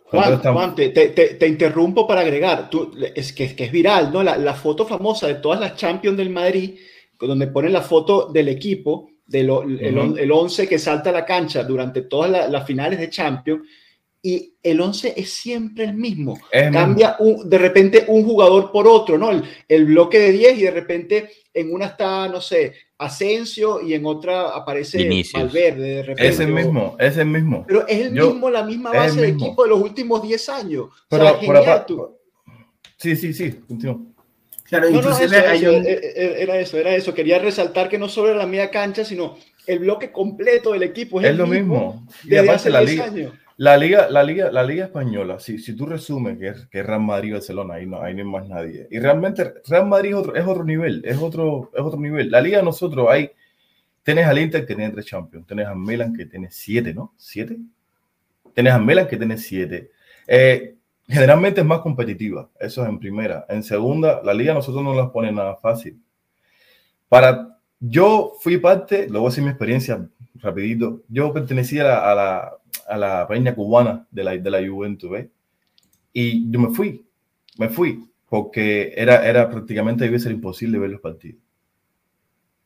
Juan, te, te, te, interrumpo para agregar, Tú, es, que, que es viral, ¿no? La, la, foto famosa de todas las Champions del Madrid, donde ponen la foto del equipo, del el, el 11 que salta a la cancha durante todas las finales de Champions, y el 11 es siempre el mismo. Cambia Un, de repente un jugador por otro, ¿no? El, el, bloque de 10 y de repente en una está, no sé, Asensio y en otra aparece Valverde de repente. Es el mismo, es el mismo. Pero es el mismo, la misma base del equipo de los últimos 10 años. Pero, o Sí, sí, sí, Claro, no, no, era, eso, era eso. Quería resaltar que no solo era la media cancha, sino el bloque completo del equipo. Es, es lo mismo. Y aparte la liga, la liga, la liga, la liga española, si, si tú resumes que es, que Real Madrid Barcelona, ahí no, hay no hay más nadie. Y realmente Real Madrid es otro, es otro nivel, es otro, es otro nivel. La liga nosotros hay, tienes al Inter que tiene tres Champions, tienes a Milan que tiene siete, ¿no? ¿Siete? Tienes a Milan que tiene siete. Eh, generalmente es más competitiva, eso es en primera. En segunda, la liga nosotros no las pone nada fácil. Para, yo fui parte, luego voy mi experiencia rapidito, yo pertenecía a la a la peña cubana de la, de la Juventus, ¿ves? Y yo me fui, me fui, porque era, era prácticamente debía ser imposible ver los partidos.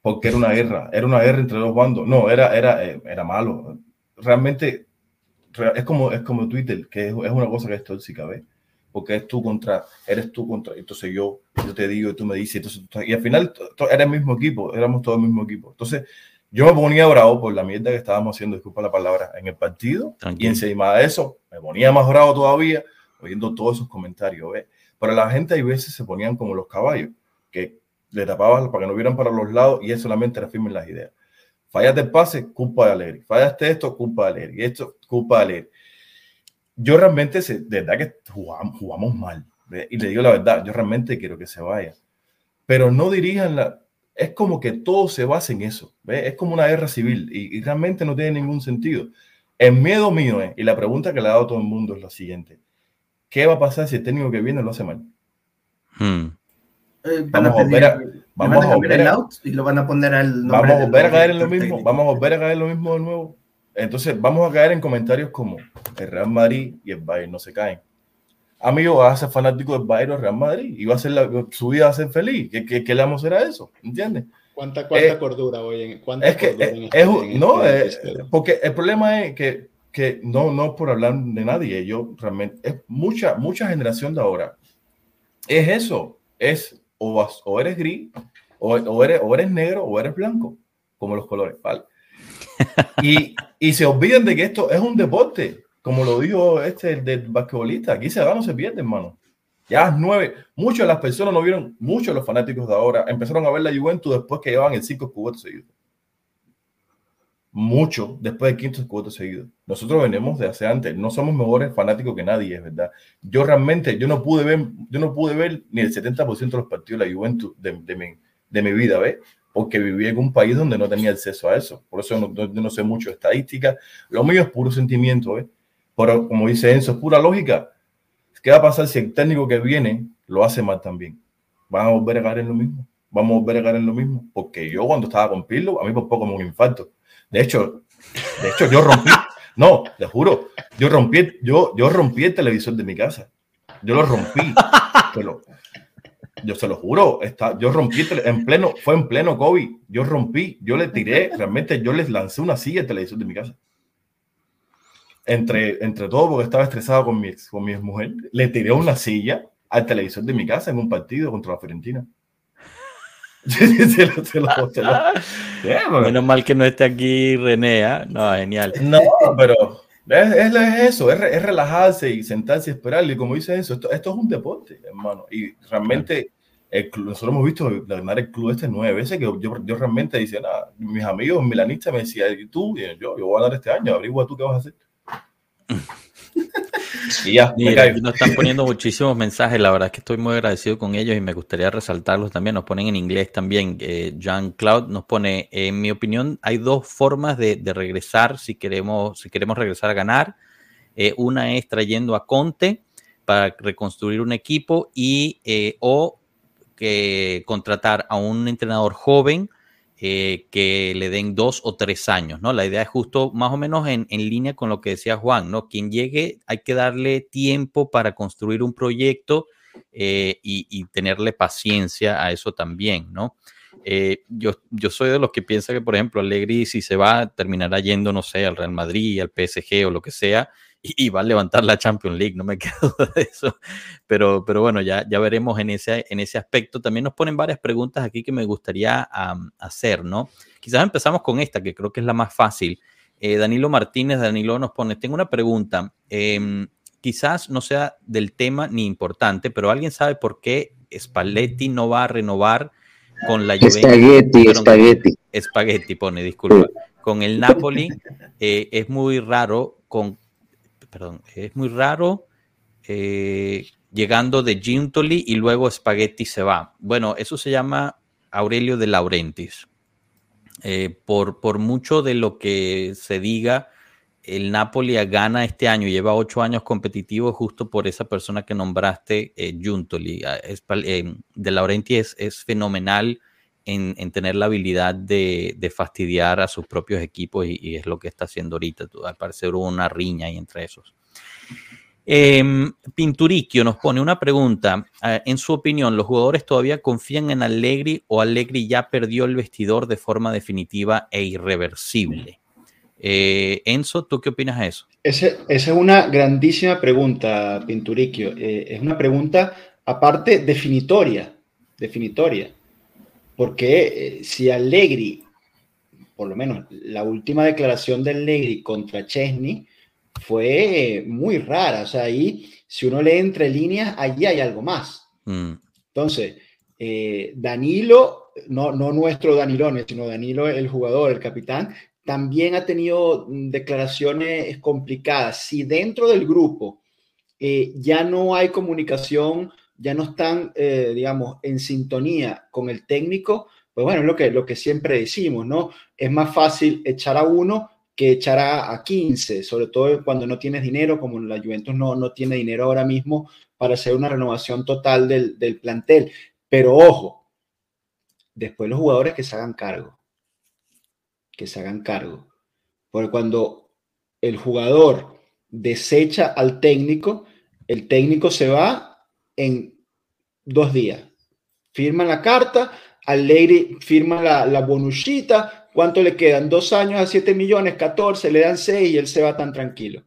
Porque era una [LAUGHS] guerra, era una guerra entre dos bandos. No, era, era, eh, era malo. Realmente es como, es como Twitter, que es, es una cosa que es tóxica, ¿ves? Porque es tú contra, eres tú contra, entonces yo, yo te digo y tú me dices, entonces, y al final era el mismo equipo, éramos todos el mismo equipo. Entonces, yo me ponía bravo por la mierda que estábamos haciendo, disculpa la palabra, en el partido. Y encima de eso, me ponía más bravo todavía oyendo todos esos comentarios. ¿ves? Pero la gente hay veces se ponían como los caballos, que le tapaban para que no vieran para los lados y eso solamente en las ideas. Fallaste el pase, culpa de Alegre. Fallaste esto, culpa de Alegre. Y esto, culpa de Alegre. Yo realmente, de verdad que jugamos, jugamos mal. Y le digo la verdad, yo realmente quiero que se vaya. Pero no dirijan la, es como que todo se basa en eso. Es como una guerra civil y, realmente no tiene ningún sentido. El miedo mío es, y la pregunta que le ha dado todo el mundo es la siguiente. ¿Qué va a pasar si el técnico que viene lo hace mal? Hmm. Eh, van Vamos a volver a, vamos van a volver el a, out y lo van a poner al vamos a volver a caer en lo mismo, técnico. vamos a volver a caer en lo mismo de nuevo. Entonces, vamos a caer en comentarios como el Real Madrid y el Bayern no se caen. Amigo, vas a ser fanático del Bayern o Real Madrid y va a ser la- su vida va a ser feliz. ¿Qué, qué, qué le vamos a hacer a eso? ¿Entiendes? ¿Cuánta, cuánta Eh, cordura hoy en cuánta Es que es, en este- es- en no, este eh, porque el problema es que, que no, no por hablar de nadie, yo realmente, es mucha, mucha generación de ahora. Es eso, es o, vas- o eres gris, o, o eres, o eres negro, o eres blanco, como los colores, ¿vale? Y, y se olvidan de que esto es un deporte, como lo dijo este el del basquetbolista, aquí se gana o se pierde, hermano. Ya nueve, muchas de las personas no vieron, muchos de los fanáticos de ahora empezaron a ver la Juventus después que llevaban el cinco cubetos seguidos. Mucho después del quinto cubetos seguidos. Nosotros venimos de hace antes, no somos mejores fanáticos que nadie, es verdad. Yo realmente, yo no pude ver, yo no pude ver ni el 70% de los partidos de la Juventus de, de mi, de mi vida, ¿ves? Porque viví en un país donde no tenía acceso a eso. Por eso no, no- no sé mucho de estadística. Lo mío es puro sentimiento, ¿ves? Pero como dice Enzo, es pura lógica. ¿Qué va a pasar si el técnico que viene lo hace mal también? ¿Van a volver a caer en lo mismo? ¿Vamos a volver a caer en lo mismo? Porque yo cuando estaba con Pirlo, a mí por poco me un infarto. De hecho, de hecho yo rompí, [LAUGHS] no, te juro, yo rompí, yo, yo rompí el televisor de mi casa. Yo lo rompí. Te lo- yo se lo juro, está, yo rompí en pleno, fue en pleno COVID. Yo rompí, yo le tiré, realmente yo les lancé una silla al televisor de mi casa. Entre, entre todo, porque estaba estresado con mi ex, con mi mujer, le tiré una silla al televisor de mi casa en un partido contra la Fiorentina. [LAUGHS] se lo, se lo- se lo- [LAUGHS] Yeah, man. Menos mal que no esté aquí René. ¿ah? No, genial. No, pero es, es- es eso, es, es relajarse y sentarse y esperar. Y como dice eso, esto, esto es un deporte, hermano. Y realmente el club- nosotros hemos visto ganar el club este nueve veces que yo, yo realmente decía, nada, mis amigos milanistas me decían, ¿y tú? Y yo, yo voy a ganar este año, averigua tú qué vas a hacer. Y ya, Mira, nos están poniendo muchísimos mensajes. La verdad es que estoy muy agradecido con ellos y me gustaría resaltarlos también. Nos ponen en inglés también. Eh, Jean Cloud nos pone, en mi opinión, hay dos formas de, de regresar si queremos, si queremos regresar a ganar. Eh, una es trayendo a Conte para reconstruir un equipo y eh, o que contratar a un entrenador joven eh, que le den dos o tres años, ¿no? La idea es justo más o menos en, en línea con lo que decía Juan, ¿no? Quien llegue hay que darle tiempo para construir un proyecto eh, y, y tenerle paciencia a eso también, ¿no? Eh, yo, yo soy de los que piensa que, por ejemplo, Allegri, si se va, terminará yendo, no sé, al Real Madrid, al PSG o lo que sea, y, y va a levantar la Champions League, no me [LAUGHS] quedo de eso. Pero, pero bueno, ya, ya veremos en ese, en ese aspecto. También nos ponen varias preguntas aquí que me gustaría hacer, ¿no? Quizás empezamos con esta, que creo que es la más fácil. Eh, Danilo Martínez, Danilo nos pone, tengo una pregunta. em, quizás no sea del tema ni importante, pero ¿alguien sabe por qué Spalletti no va a renovar con la Juventus? Espagueti, Perdón, espagueti. Spaghetti pone, disculpa. Con el Napoli eh, es muy raro, con, perdón, es muy raro eh, llegando de Giuntoli y luego Spaghetti se va. Bueno, eso se llama Aurelio de Laurentis. Eh, por, por mucho de lo que se diga, el Napoli gana este año, lleva ocho años competitivo justo por esa persona que nombraste, eh. Ah, eh, de Laurenti es, es fenomenal en, en tener la habilidad de, fastidiar a sus propios equipos y, es lo que está haciendo ahorita. Al parecer hubo una riña ahí entre esos. Em, Pinturicchio nos pone una pregunta. Eh, en su opinión, ¿los jugadores todavía confían en Allegri o Allegri ya perdió el vestidor de forma definitiva e irreversible? Eh, Enzo, ¿tú qué opinas de eso? Esa es una grandísima pregunta, Pinturicchio. Eh, es una pregunta, aparte, definitoria. Definitoria. Porque eh, si Allegri, por lo menos la última declaración de Allegri contra Chesney fue eh, muy rara. O sea, ahí, si uno lee entre líneas, allí hay algo más. Mm, Entonces, eh, Danilo, no, no nuestro Danilone, sino Danilo, el jugador, el capitán, también ha tenido mm, declaraciones complicadas. Si dentro del grupo eh, ya no hay comunicación, ya no están, eh, digamos, en sintonía con el técnico, pues bueno, es lo que, lo que siempre decimos, ¿no? Es más fácil echar a uno que echar a, a 15, sobre todo cuando no tienes dinero, como la Juventus no, no tiene dinero ahora mismo para hacer una renovación total del, del plantel. Pero ojo, después los jugadores que se hagan cargo, que se hagan cargo. Porque cuando el jugador desecha al técnico, el técnico se va en dos días. Firma la carta, al Lady firma la, la bonuchita, ¿cuánto le quedan? Dos años a 7 millones, 14, le dan 6 y él se va tan tranquilo.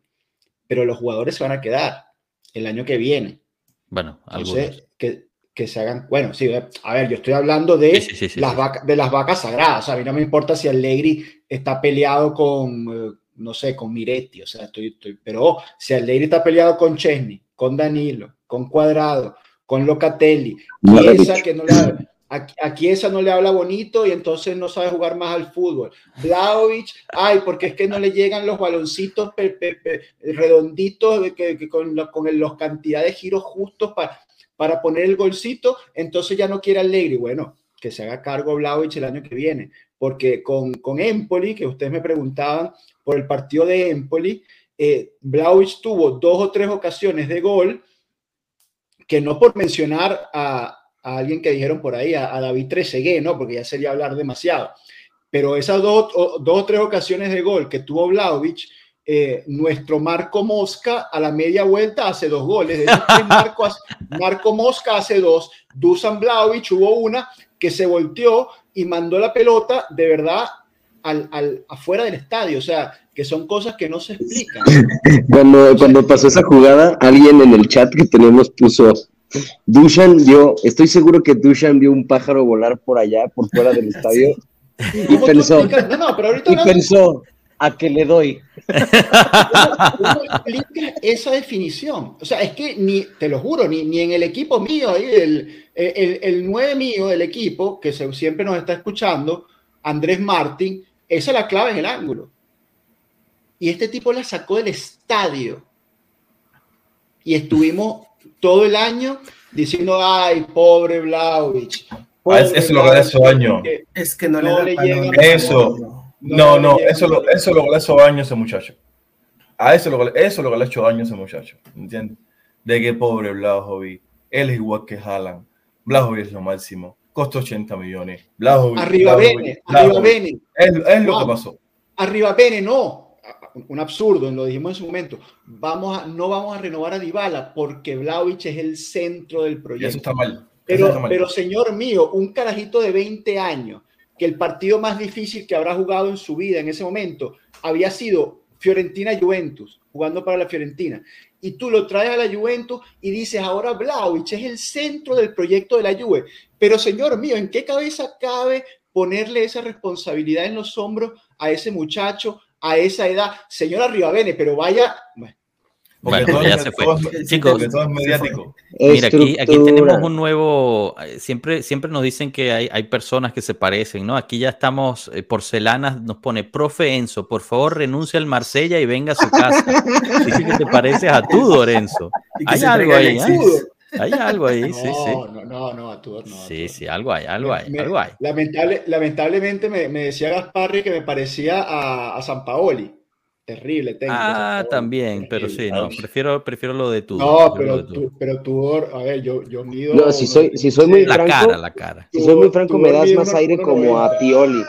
Pero los jugadores se van a quedar el año que viene. Bueno, Entonces, que, que, se hagan, bueno, sí, a ver, yo estoy hablando de, sí, sí, sí, las, vacas, de las vacas sagradas, a mí no me importa si Allegri está peleado con, eh, no sé, con Miretti, o sea, estoy, estoy pero si Allegri está peleado con Chesney, con Danilo, con Cuadrado, con Locatelli, Chiesa, que no le habla, a Chiesa no le habla bonito y entonces no sabe jugar más al fútbol. Vlaovic, ay, porque es que no le llegan los baloncitos pe, pe, pe, redonditos que, que con, los, con los cantidad de giros justos para, para poner el golcito, entonces ya no quiere Allegri. Bueno, que se haga cargo Vlaovic el año que viene, porque con, con Empoli, que ustedes me preguntaban por el partido de Empoli, eh, Vlaovic tuvo dos o tres ocasiones de gol, que no por mencionar a, a alguien que dijeron por ahí, a, a David Trezeguet, ¿no? Porque ya sería hablar demasiado. Pero esas dos o, dos o tres ocasiones de gol que tuvo Vlaovic, eh, nuestro Marco Mosca a la media vuelta hace dos goles. De [LAUGHS] Marco, Marco, Mosca hace dos. Dusan Vlaovic hubo una que se volteó y mandó la pelota de verdad al, al, afuera del estadio. O sea, que son cosas que no se explican. Cuando, cuando pasó esa jugada, alguien en el chat que tenemos puso Dushan vio, estoy seguro que Dushan vio un pájaro volar por allá, por fuera del [LAUGHS] estadio, y pensó, no, no, pero ahorita y no, pensó, ¿a qué le doy? [LAUGHS] ¿Cómo explica esa definición? O sea, es que ni, te lo juro, ni, ni en el equipo mío, ahí, el, el, el 9 mío del equipo, que se, siempre nos está escuchando, Andrés Martín, esa es la clave en el ángulo. Y este tipo la sacó del estadio. Y estuvimos todo el año diciendo, ay, pobre Vlaovic. Pobre ah, eso lo gana esos años. Es que no, no le, le llega. Eso, no, no, eso, lo, eso lo gana esos años ese muchacho. A eso lo, eso lo gana hecho años ese muchacho. ¿Entiendes? De que pobre Vlaovic. Él es igual que Haaland. Vlaovic es lo máximo. Costó 80 millones. Arriba Bene, arriba Bene. Es, es lo que pasó. Arriba Bene, no un absurdo, lo dijimos en su momento, vamos a, no vamos a renovar a Dybala porque Vlaovic es el centro del proyecto. Eso está mal. Pero, está mal. pero señor mío, un carajito de 20 años, que el partido más difícil que habrá jugado en su vida en ese momento había sido Fiorentina-Juventus, jugando para la Fiorentina, y tú lo traes a la Juventus y dices, ahora Vlaovic es el centro del proyecto de la Juve. Pero señor mío, ¿en qué cabeza cabe ponerle esa responsabilidad en los hombros a ese muchacho a esa edad. Señora Rivavene, pero vaya... bueno ya se fue. Chicos, mira, aquí, aquí, tenemos un nuevo. eh, Siempre, siempre nos dicen que hay, hay personas que se parecen, ¿no? Aquí ya estamos, eh, Porcelanas nos pone, profe Enzo, por favor renuncia al Marsella y venga a su casa. [LAUGHS] Dice que te pareces a tú, Lorenzo. Hay algo ahí, ¿eh? Hay algo ahí, no, sí, sí. No, no, no, Atur, no. Sí, sí, algo hay, algo hay, me, algo hay. Lamentable, lamentablemente me, me, decía Gasparri que me parecía a, a San Paoli. Terrible técnico. Ah, también, pero sí, no, prefiero, prefiero lo de tú. No, pero tú, pero tú, a ver, yo, yo mido. No, si soy, si soy muy la franco. cara, la cara. Si soy muy franco, me das más aire como a Pioli.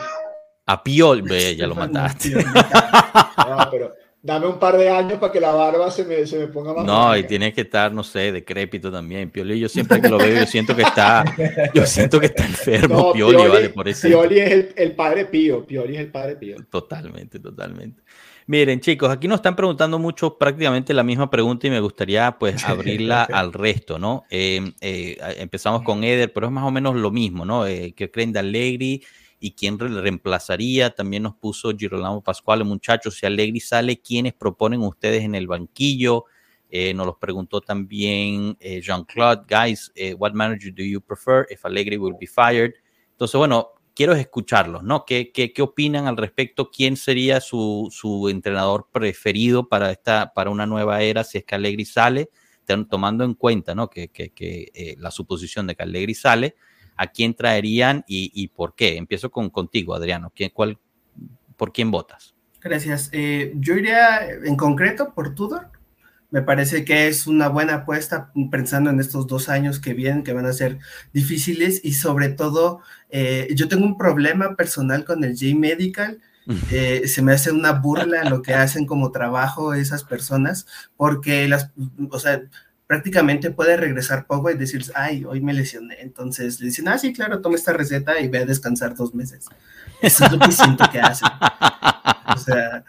A Pioli, ve, ya lo [LAUGHS] mataste. no, pero dame un par de años para que la barba se me, se me ponga más. No, y tiene que estar, no sé, decrépito también. Pioli, yo siempre que lo veo, yo siento que está, yo siento que está enfermo. No, Pioli, Pioli, vale, por eso. Pioli es el, el, padre Pío. Pioli es el padre Pío. Totalmente, totalmente. Miren, chicos, aquí nos están preguntando mucho prácticamente la misma pregunta y me gustaría pues [LAUGHS] abrirla al resto, ¿no? Eh, eh, empezamos con Eder, pero es más o menos lo mismo, ¿no? Eh, ¿Qué creen de Allegri? y quién le reemplazaría. También nos puso Girolamo Pascual, muchachos, si Allegri sale, ¿quiénes proponen ustedes en el banquillo? Eh, nos los preguntó también Jean-Claude, guys, eh, what manager do you prefer if Allegri will be fired? Entonces, bueno, quiero escucharlos, ¿no? ¿Qué, qué, qué opinan al respecto? ¿Quién sería su, su, entrenador preferido para, esta, para una nueva era si es que Allegri sale? Tomando en cuenta, ¿no? Que, que, que la suposición de que Allegri sale, a quién traerían y, y por qué. Empiezo con, contigo, Adriano. ¿Quién, cuál, ¿Por quién votas? Gracias. Eh, yo iría en concreto por Tudor, Me parece que es una buena apuesta pensando en estos dos años que vienen, que van a ser difíciles y sobre todo, eh, yo tengo un problema personal con el J-Medical. [LAUGHS] Eh, se me hace una burla lo que hacen como trabajo esas personas, porque las, o sea, prácticamente puede regresar poco y decir, ay, hoy me lesioné. Entonces le dicen, ah, sí, claro, toma esta receta y ve a descansar dos meses. Eso es lo que siento que hacen. [LAUGHS] O sea,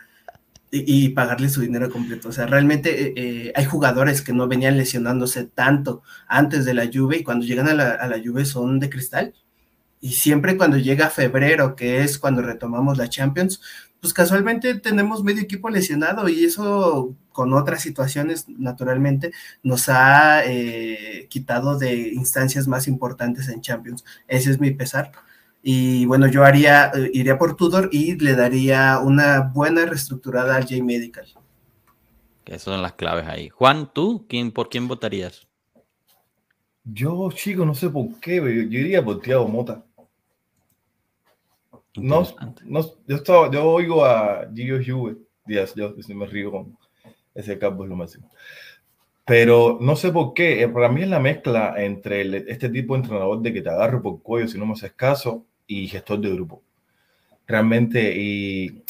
y, pagarle su dinero completo. O sea, realmente eh, eh, hay jugadores que no venían lesionándose tanto antes de la lluvia y cuando llegan a la, a la lluvia son de cristal. Y siempre cuando llega febrero, que es cuando retomamos la Champions, pues casualmente tenemos medio equipo lesionado y eso con otras situaciones naturalmente nos ha eh, quitado de instancias más importantes en Champions. Ese es mi pesar. Y bueno, yo haría, eh, iría por Tudor y le daría una buena reestructurada al J Medical. esas son las claves ahí. Juan, ¿tú quién, por quién votarías? Yo, chico, no sé por qué, yo, iría por Thiago Mota. No, no, yo, estaba, yo oigo a Gio Juve, Díaz, yo, me río con ese campo, es lo máximo. Pero no sé por qué, eh, para mí es la mezcla entre este tipo de entrenador de que te agarro por cuello si no me haces caso y gestor de grupo. Realmente, y,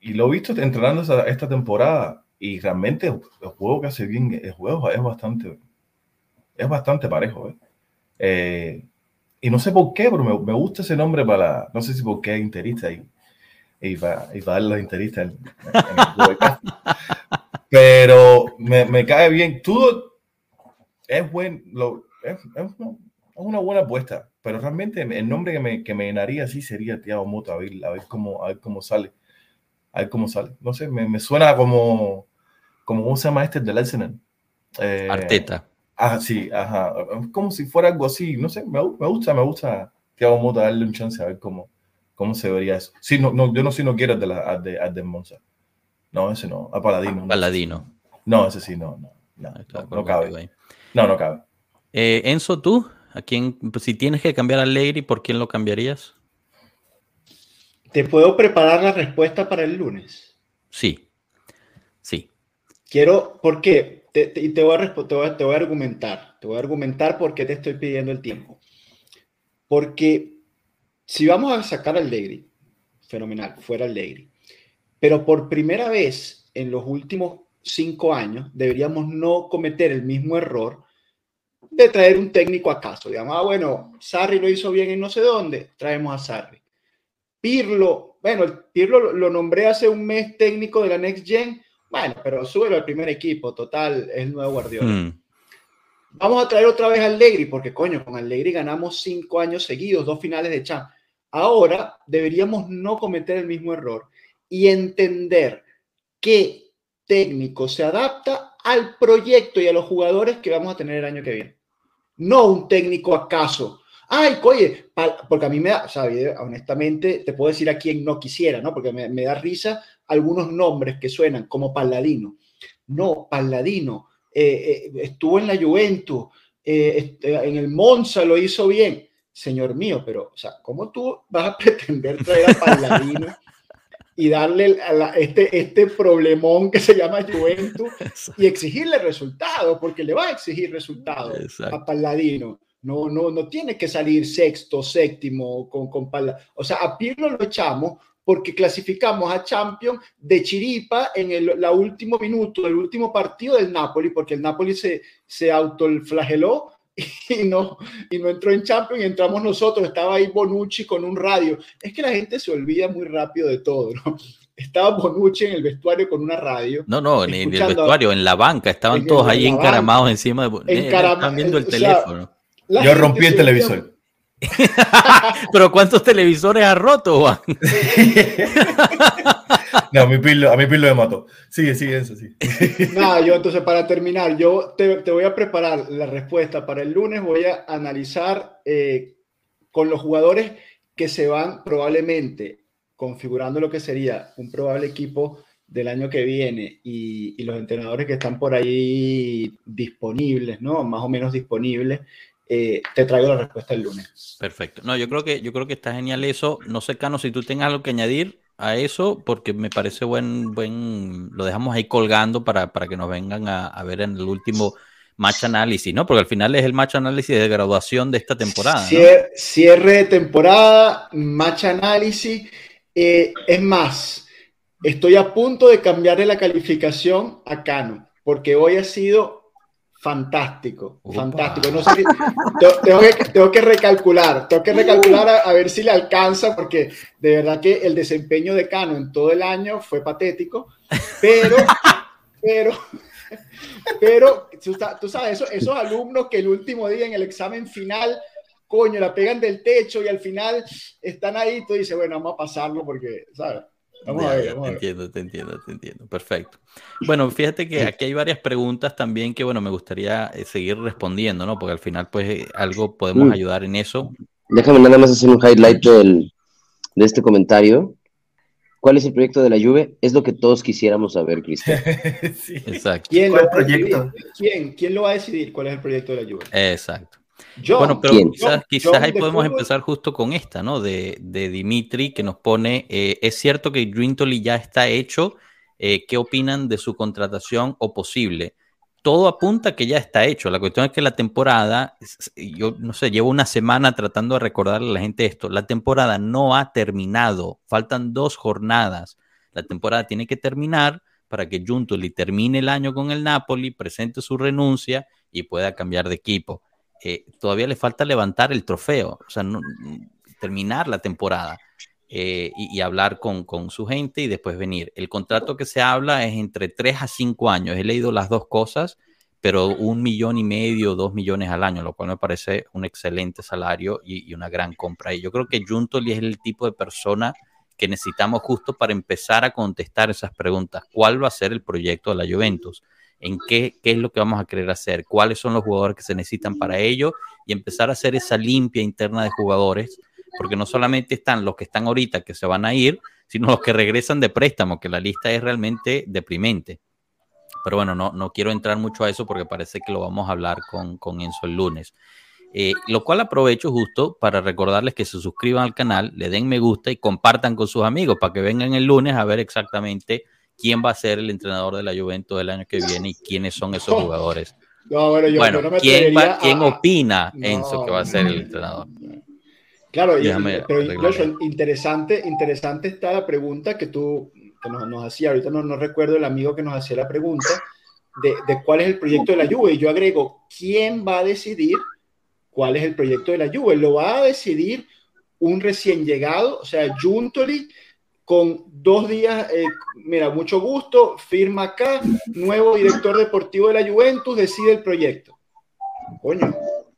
y lo he visto entrenando esta, temporada y realmente el juego que hace bien, el juego es bastante, es bastante parejo. ¿eh? Eh, y no sé por qué, pero me, me, gusta ese nombre para, no sé si porque es interista y, y, para, y para los interistas en, el [LAUGHS] Pero me, me, cae bien. Todo es buen, lo, es, es, una buena apuesta, pero realmente el nombre que me, que me llenaría así sería Tiago Mota, a ver, a ver, cómo, a ver cómo sale. A ver cómo sale. No sé, me, me suena como, como, ¿cómo se llama este del Arsenal? Eh, Arteta. Ah, sí, ajá. Como si fuera algo así, no sé, me, me gusta, me gusta Tiago Mota darle un chance a ver cómo, cómo se vería eso. Sí, no, no, yo no, sí no quiero de la, de, de Monza. No, ese no, a Paladino. Paladino. No, ese sí, no, no. No, no, cabe. No, no cabe. Eh, Enzo, ¿tú? ¿A quién, pues, si tienes que cambiar a Allegri, ¿por quién lo cambiarías? ¿Te puedo preparar la respuesta para el lunes? Sí, sí. Quiero, ¿por qué? Te, te, voy a, te, voy a, te voy a argumentar, te voy a argumentar por qué te estoy pidiendo el tiempo. Porque si vamos a sacar a Allegri, fenomenal, fuera Allegri, pero por primera vez en los últimos cinco años deberíamos no cometer el mismo error de traer un técnico acaso. Digamos, ah, bueno, Sarri lo hizo bien en no sé dónde, traemos a Sarri. Pirlo, bueno, Pirlo lo, nombré hace un mes técnico de la Next Gen, bueno, pero súbelo al primer equipo, total, es el nuevo Guardiola. Hmm. Vamos a traer otra vez a Allegri, porque coño, con Allegri ganamos cinco años seguidos, dos finales de Champions. Ahora deberíamos no cometer el mismo error y entender qué técnico se adapta al proyecto y a los jugadores que vamos a tener el año que viene no un técnico acaso. Ay, oye, porque a mí me da, o honestamente, te puedo decir a quién no quisiera, ¿no? Porque me, da risa algunos nombres que suenan como Palladino. No, Palladino eh, eh, estuvo en la Juventus, eh, este, en el Monza lo hizo bien. Señor mío, pero, o sea, ¿cómo tú vas a [LAUGHS] pretender traer a Palladino y darle a este, este problemón que se llama Juventus [LAUGHS] y exigirle resultados, porque le va a exigir resultados a Palladino. No, no, no tiene que salir sexto, séptimo con, con Palladino. O sea, a Pirlo lo echamos porque clasificamos a Champions de chiripa en el la último minuto del último partido del Napoli, porque el Napoli se, se autoflageló [LAUGHS] y no, y no entró en Champions y entramos nosotros, estaba ahí Bonucci con un radio. Es que la gente se olvida muy rápido de todo, ¿no? [LAUGHS] Estaba Bonucci en el vestuario con una radio. No, no, en el vestuario, en la banca, estaban todos ahí encaramados encima de Bonucci. Están viendo el teléfono. Yo rompí el televisor. [LAUGHS] Pero ¿cuántos televisores ha roto, Juan? No, a mi pilo, a mi pilo me mató. Sigue, sigue eso, sí. Nada, yo entonces para terminar, yo te, te, voy a preparar la respuesta para el lunes. Voy a analizar eh, con los jugadores que se van probablemente configurando lo que sería un probable equipo del año que viene y, y los entrenadores que están por ahí disponibles, ¿no? Más o menos disponibles. Eh, te traigo la respuesta el lunes. Perfecto. No, yo creo que yo creo que está genial eso. No sé, Cano, si tú tengas algo que añadir a eso porque me parece buen, buen, lo dejamos ahí colgando para, para que nos vengan a, ver en el último match análisis, ¿no? Porque al final es el match análisis de graduación de esta temporada. Cierre de temporada, match análisis. Eh, es más, estoy a punto de cambiarle la calificación a Cano, porque hoy ha sido fantástico, Opa. fantástico. No sé si- te- tengo, que, tengo que recalcular, tengo que recalcular a, a ver si le alcanza, porque de verdad que el desempeño de Cano en todo el año fue patético, pero, pero, pero, tú sabes, esos, esos alumnos que el último día en el examen final, coño, la pegan del techo y al final están ahí, tú dices, bueno, vamos a pasarlo porque, ¿sabes? Vamos Ya, a ver, ya, vamos a te ver. entiendo, te entiendo, te entiendo. Perfecto. Bueno, fíjate que aquí hay varias preguntas también que, bueno, me gustaría eh, seguir respondiendo, ¿no? Porque al final, pues, eh, algo podemos Mm. ayudar en eso. Déjame nada más hacer un highlight del- de este comentario. ¿Cuál es el proyecto de la Juve? Es lo que todos quisiéramos saber, Cristian. [LAUGHS] Sí. Exacto, ¿Quién ¿Cuál lo, va a proyecto? decidir? ¿Quién? ¿Quién lo va a decidir cuál es el proyecto de la Juve? exacto. Bueno, pero ¿Quién? quizás, quizás ahí de podemos fútbol- empezar justo con esta, ¿no? De, de Dimitri, que nos pone, eh, es cierto que Grintoli ya está hecho, eh, ¿qué opinan de su contratación o posible? Todo apunta que ya está hecho. La cuestión es que la temporada, yo no sé, llevo una semana tratando de recordarle a la gente esto, la temporada no ha terminado, faltan dos jornadas. La temporada tiene que terminar para que Giuntoli termine el año con el Napoli, presente su renuncia y pueda cambiar de equipo eh, todavía le falta levantar el trofeo, o sea, terminar la temporada eh, y, hablar con, con su gente y después venir. El contrato que se habla es entre 3 a 5 años. He leído las dos cosas, pero un millón y medio, dos millones al año, lo cual me parece un excelente salario y, y una gran compra. Y yo creo que Juntoli es el tipo de persona que necesitamos justo para empezar a contestar esas preguntas. ¿Cuál va a ser el proyecto de la Juventus? ¿En qué, qué es lo que vamos a querer hacer? ¿Cuáles son los jugadores que se necesitan para ello? Y empezar a hacer esa limpia interna de jugadores, porque no solamente están los que están ahorita que se van a ir, sino los que regresan de préstamo, que la lista es realmente deprimente. Pero bueno, no, no quiero entrar mucho a eso porque parece que lo vamos a hablar con, con Enzo el lunes. Eh, lo cual aprovecho justo para recordarles que se suscriban al canal, le den me gusta y compartan con sus amigos para que vengan el lunes a ver exactamente quién va a ser el entrenador de la Juventus del año que viene y quiénes son esos [LAUGHS] jugadores. No, bueno, yo, bueno, yo no me ¿quién, va- quién a- opina, No, Enzo, que va a ser el entrenador? Claro, y- pero esto. interesante, interesante está la pregunta que tú que nos, nos hacía, ahorita no, no recuerdo el amigo que nos hacía la pregunta, de, de cuál es el proyecto de la Juve. Y yo agrego, ¿quién va a decidir cuál es el proyecto de la Juve? Lo va a decidir un recién llegado, o sea, Juntoli, con dos días, eh, mira, mucho gusto, firma acá, nuevo director deportivo de la Juventus, decide el proyecto. Coño,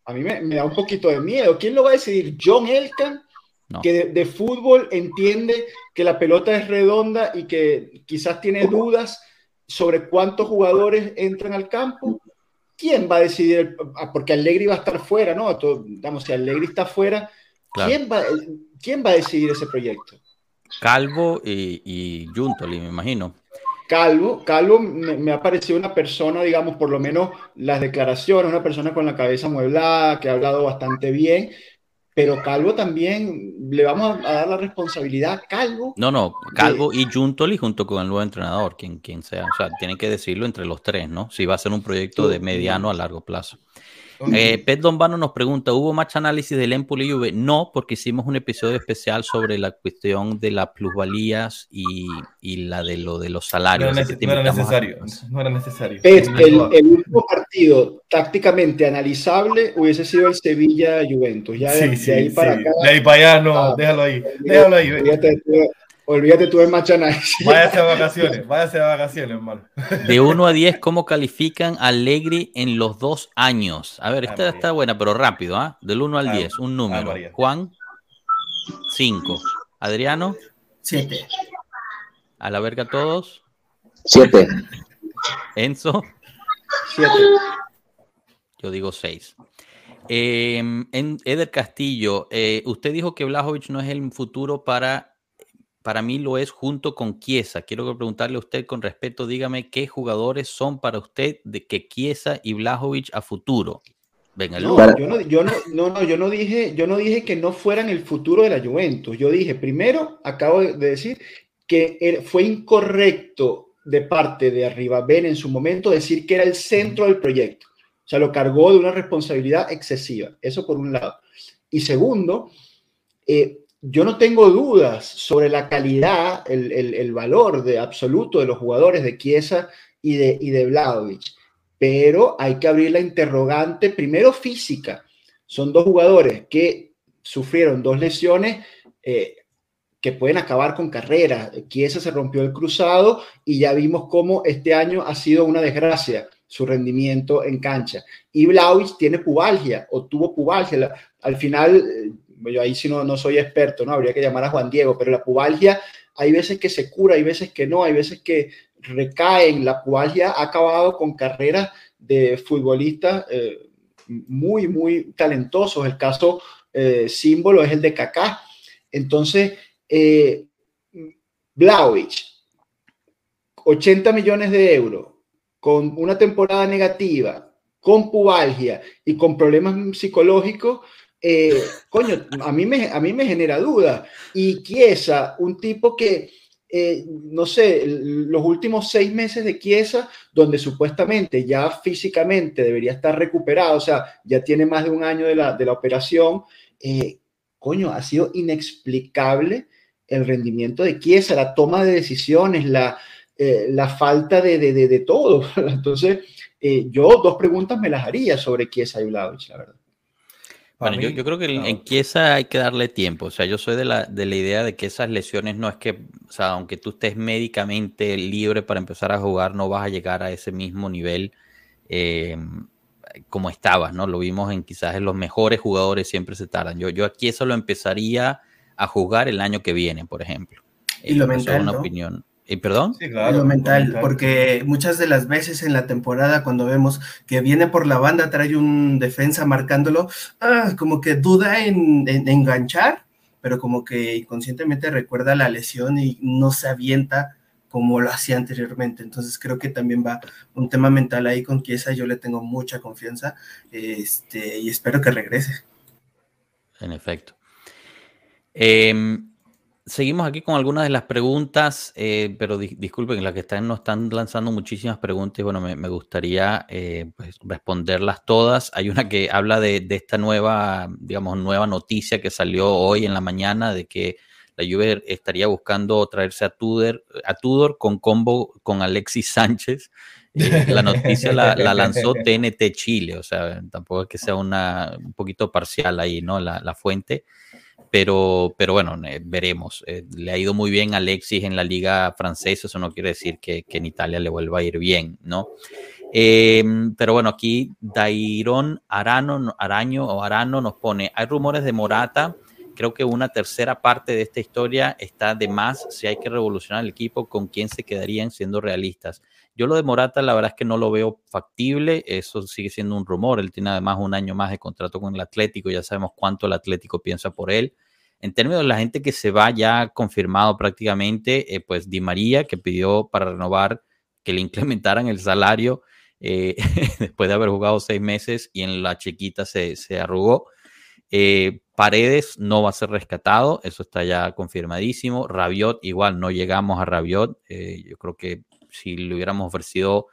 a mí me, me da un poquito de miedo. ¿Quién lo va a decidir? John Elkan, No. que de, de fútbol entiende que la pelota es redonda y que quizás tiene dudas sobre cuántos jugadores entran al campo. ¿Quién va a decidir? ah, porque Allegri va a estar fuera, ¿no? Todo- Digamos, si Allegri está fuera, Claro. ¿quién, va, ¿quién va a decidir ese proyecto? Calvo y, y Juntoli, me imagino. Calvo, Calvo me, me ha parecido una persona, digamos, por lo menos las declaraciones, una persona con la cabeza mueblada, que ha hablado bastante bien, pero Calvo también, le vamos a, a dar la responsabilidad a Calvo. No, no, Calvo y Juntoli junto con el nuevo entrenador, quien, quien sea. O sea, tienen que decirlo entre los tres, ¿no? Si va a ser un proyecto de mediano a largo plazo. Eh, Pet Dombano nos pregunta, ¿hubo más análisis del Empoli y Juve? No, porque hicimos un episodio especial sobre la cuestión de las plusvalías y, y la de lo de los No salarios. era, nece- no era a- necesario. No era necesario. Pet, el, el último partido tácticamente analizable hubiese sido el Sevilla-Juventus. Ya de, Sí, de ahí para sí. acá. De ahí para allá, no, Ah, déjalo ahí. Déjalo ahí. de tu- olvídate tú de match análisis. [LAUGHS] Váyase de vacaciones, váyase de vacaciones, hermano. De 1 a 10, ¿cómo califican a Allegri en los dos años? A ver, Ay, esta María. está buena, pero rápido, ¿ah? Del 1 al Ay, 10, un ay, número. María. Juan, 5. Adriano, Siete. a la verga todos. Siete. Enzo, Siete. yo digo 6. en Eder Castillo, eh, usted dijo que Blajovic no es el futuro para, para mí lo es junto con Chiesa. Quiero preguntarle a usted con respeto, dígame qué jugadores son para usted de que Chiesa y Blajovic a futuro. Venga, No, yo no, yo no, no, no, yo no dije, yo no dije que no fueran el futuro de la Juventus. Yo dije, primero, acabo de decir que fue incorrecto de parte de Arriba Ben en su momento decir que era el centro del proyecto. O sea, lo cargó de una responsabilidad excesiva. Eso por un lado. Y segundo, eh, yo no tengo dudas sobre la calidad, el, valor de absoluto de los jugadores de Chiesa y de, y de Vlaovic, pero hay que abrir la interrogante primero física. Son dos jugadores que sufrieron dos lesiones eh, que pueden acabar con carreras. Chiesa se rompió el cruzado y ya vimos cómo este año ha sido una desgracia su rendimiento en cancha. Y Vlaovic tiene pubalgia o tuvo pubalgia. Al final, eh, yo ahí sí no, no soy experto, ¿no? Habría que llamar a Juan Diego, pero la pubalgia hay veces que se cura, hay veces que no, hay veces que recaen. La pubalgia ha acabado con carreras de futbolistas eh, muy, muy talentosos. El caso eh, símbolo es el de Kaká. Entonces, eh, 80 millones de euros, con una temporada negativa, con pubalgia y con problemas psicológicos, eh, coño, a mí, me, a mí me genera duda. Y Chiesa, un tipo que, eh, no sé, los últimos seis meses de Chiesa, donde supuestamente ya físicamente debería estar recuperado, o sea, ya tiene más de un año de la, de la operación, eh, coño, ha sido inexplicable el rendimiento de Chiesa, la toma de decisiones, la, la falta de, de, de, todo. [LAUGHS] Entonces, yo dos preguntas me las haría sobre Chiesa y Vlaovic, la verdad. Bueno, yo, creo que en Chiesa hay que darle tiempo. O sea, yo soy de la, de la idea de que esas lesiones no es que, o sea, aunque tú estés médicamente libre para empezar a jugar, no vas a llegar a ese mismo nivel eh, como estabas, ¿no? Lo vimos en quizás en los mejores jugadores siempre se tardan. Yo, yo aquí eso lo empezaría a jugar el año que viene, por ejemplo. Y lo mental, es una opinión. ¿Y perdón? Sí, claro, lo mental, porque muchas de las veces en la temporada cuando vemos que viene por la banda, trae un defensa marcándolo, ah, como que duda en, enganchar, pero como que inconscientemente recuerda la lesión y no se avienta como lo hacía anteriormente. Entonces creo que también va un tema mental ahí con Kiesa, yo le tengo mucha confianza este, y espero que regrese. En efecto. Eh, seguimos aquí con algunas de las preguntas, eh, pero disculpen, las que están nos están lanzando muchísimas preguntas y bueno, me, gustaría eh, pues, responderlas todas. Hay una que habla de, esta nueva, digamos, nueva noticia que salió hoy en la mañana de que la Juve estaría buscando traerse a Tudor, a Tudor con combo con Alexis Sánchez. Eh, la noticia la, lanzó [LAUGHS] TNT Chile, o sea, tampoco es que sea una, un poquito parcial ahí, ¿no? La, la fuente pero, pero bueno, veremos. Eh, le ha ido muy bien Alexis en la liga francesa, eso no quiere decir que, en Italia le vuelva a ir bien, ¿no? Em, pero bueno, aquí Dairon Arano, Araño o Arano nos pone, hay rumores de Morata, creo que una tercera parte de esta historia está de más si hay que revolucionar el equipo, con quién se quedarían siendo realistas. Yo lo de Morata, la verdad es que no lo veo factible. Eso sigue siendo un rumor. Él tiene además un año más de contrato con el Atlético. Ya sabemos cuánto el Atlético piensa por él. En términos de la gente que se va ya confirmado prácticamente, eh, pues Di María, que pidió para renovar que le [LAUGHS] implementaran el salario eh, [LAUGHS] después de haber jugado seis meses y en la chiquita se, arrugó. Eh, Paredes no va a ser rescatado, eso está ya confirmadísimo. Rabiot, igual no llegamos a Rabiot. yo creo que si le hubiéramos ofrecido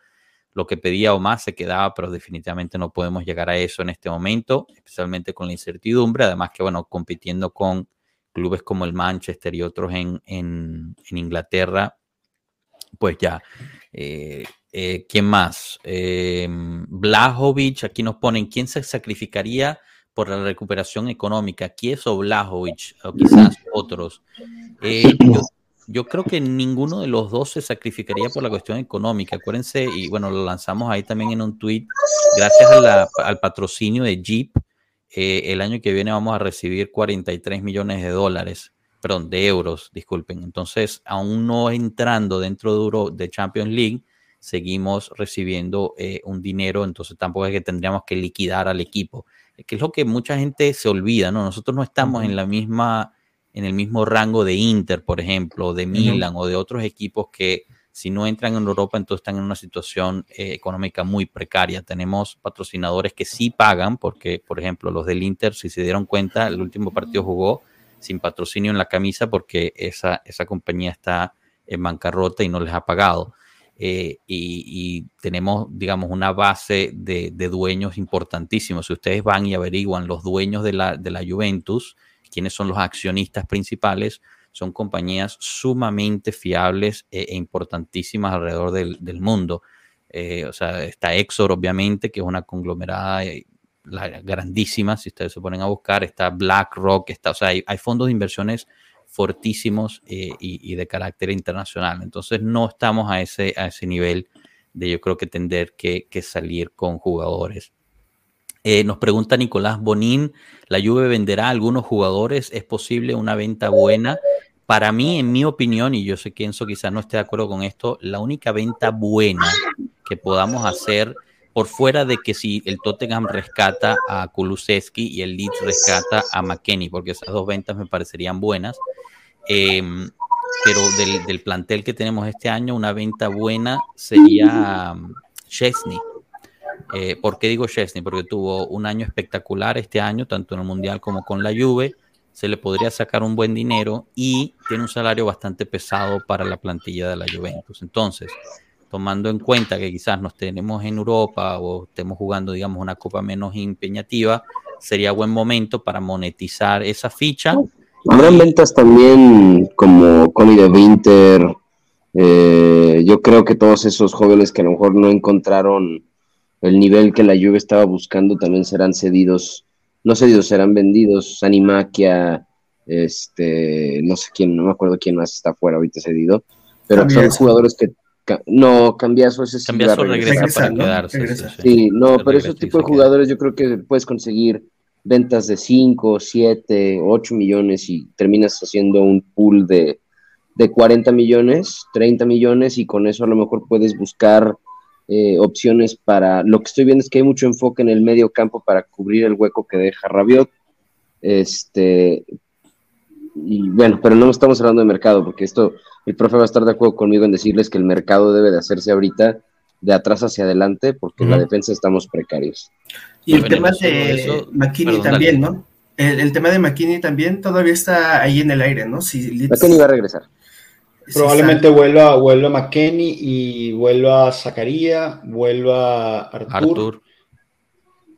lo que pedía o más, se quedaba, pero definitivamente no podemos llegar a eso en este momento, especialmente con la incertidumbre. Además que, bueno, compitiendo con clubes como el Manchester y otros en, en, Inglaterra, pues ya. Eh, eh, ¿Quién más? Eh, Blajovic, aquí nos ponen, ¿quién se sacrificaría por la recuperación económica? ¿Quién o Blajovic? O quizás otros. Yo, yo creo que ninguno de los dos se sacrificaría por la cuestión económica. Acuérdense, y bueno, lo lanzamos ahí también en un tweet, gracias al patrocinio de Jeep, eh, el año que viene vamos a recibir 43 millones de dólares, perdón, de euros, disculpen. Entonces, aún no entrando dentro de, de Champions League, seguimos recibiendo eh, un dinero, entonces tampoco es que tendríamos que liquidar al equipo, que es lo que mucha gente se olvida, ¿no? Nosotros no estamos en la misma en el mismo rango de Inter, por ejemplo, de Milan o de otros equipos que si no entran en Europa, entonces están en una situación eh, económica muy precaria. Tenemos patrocinadores que sí pagan, porque, por ejemplo, los del Inter, si se dieron cuenta, el último partido jugó sin patrocinio en la camisa porque esa, esa compañía está en bancarrota y no les ha pagado. Eh, y, tenemos, digamos, una base de, dueños importantísimos. Si ustedes van y averiguan los dueños de la, de la Juventus, quiénes son los accionistas principales, son compañías sumamente fiables e, e importantísimas alrededor del, mundo. Eh, o sea, está Exor, obviamente, que es una conglomerada eh, grandísima, si ustedes se ponen a buscar, está BlackRock, está, o sea, hay, fondos de inversiones fortísimos eh, y, de carácter internacional. Entonces no estamos a ese, a ese nivel de yo creo que tener que, salir con jugadores. Nos pregunta Nicolás Bonín, ¿la Juve venderá a algunos jugadores? ¿Es posible una venta buena? Para mí, en mi opinión, y yo sé que Enzo quizás no esté de acuerdo con esto, la única venta buena que podamos hacer por fuera de que si el Tottenham rescata a Kulusevski y el Leeds rescata a McKenny, porque esas dos ventas me parecerían buenas. Em, pero del, plantel que tenemos este año, una venta buena sería um, Chesney. Eh, ¿Por qué digo Chesney? Porque tuvo un año espectacular este año, tanto en el Mundial como con la Juve se le podría sacar un buen dinero y tiene un salario bastante pesado para la plantilla de la Juventus. Entonces, tomando en cuenta que quizás nos tenemos en Europa o estemos jugando, digamos, una copa menos empeñativa, sería buen momento para monetizar esa ficha. Habrán ventas también como Connie de Winter. Eh, yo creo que todos esos jóvenes que a lo mejor no encontraron el nivel que la Juve estaba buscando también serán cedidos no sé, serán vendidos, Animaquia, este, no sé quién, no me acuerdo quién más está fuera ahorita cedido, pero son jugadores que no, Cambiazo ese sí Cambiazo regresa para quedarse. Sí, no, pero ese tipo de jugadores yo creo que puedes conseguir ventas de 5, 7, 8 millones y terminas haciendo un pool de, de 40 millones, 30 millones y con eso a lo mejor puedes buscar eh, opciones para. Lo que estoy viendo es que hay mucho enfoque en el medio campo para cubrir el hueco que deja Rabiot. Este. Y bueno, pero no estamos hablando de mercado, porque esto, el profe va a estar de acuerdo conmigo en decirles que el mercado debe de hacerse ahorita de atrás hacia adelante, porque en la defensa estamos precarios. Y el tema de McKinney también, ¿no? El, tema de McKinney también todavía está ahí en el aire, ¿no? Si McKinney va a regresar. Probablemente vuelva, vuelva a McKenny y vuelva a Zacarías, vuelva a Artur.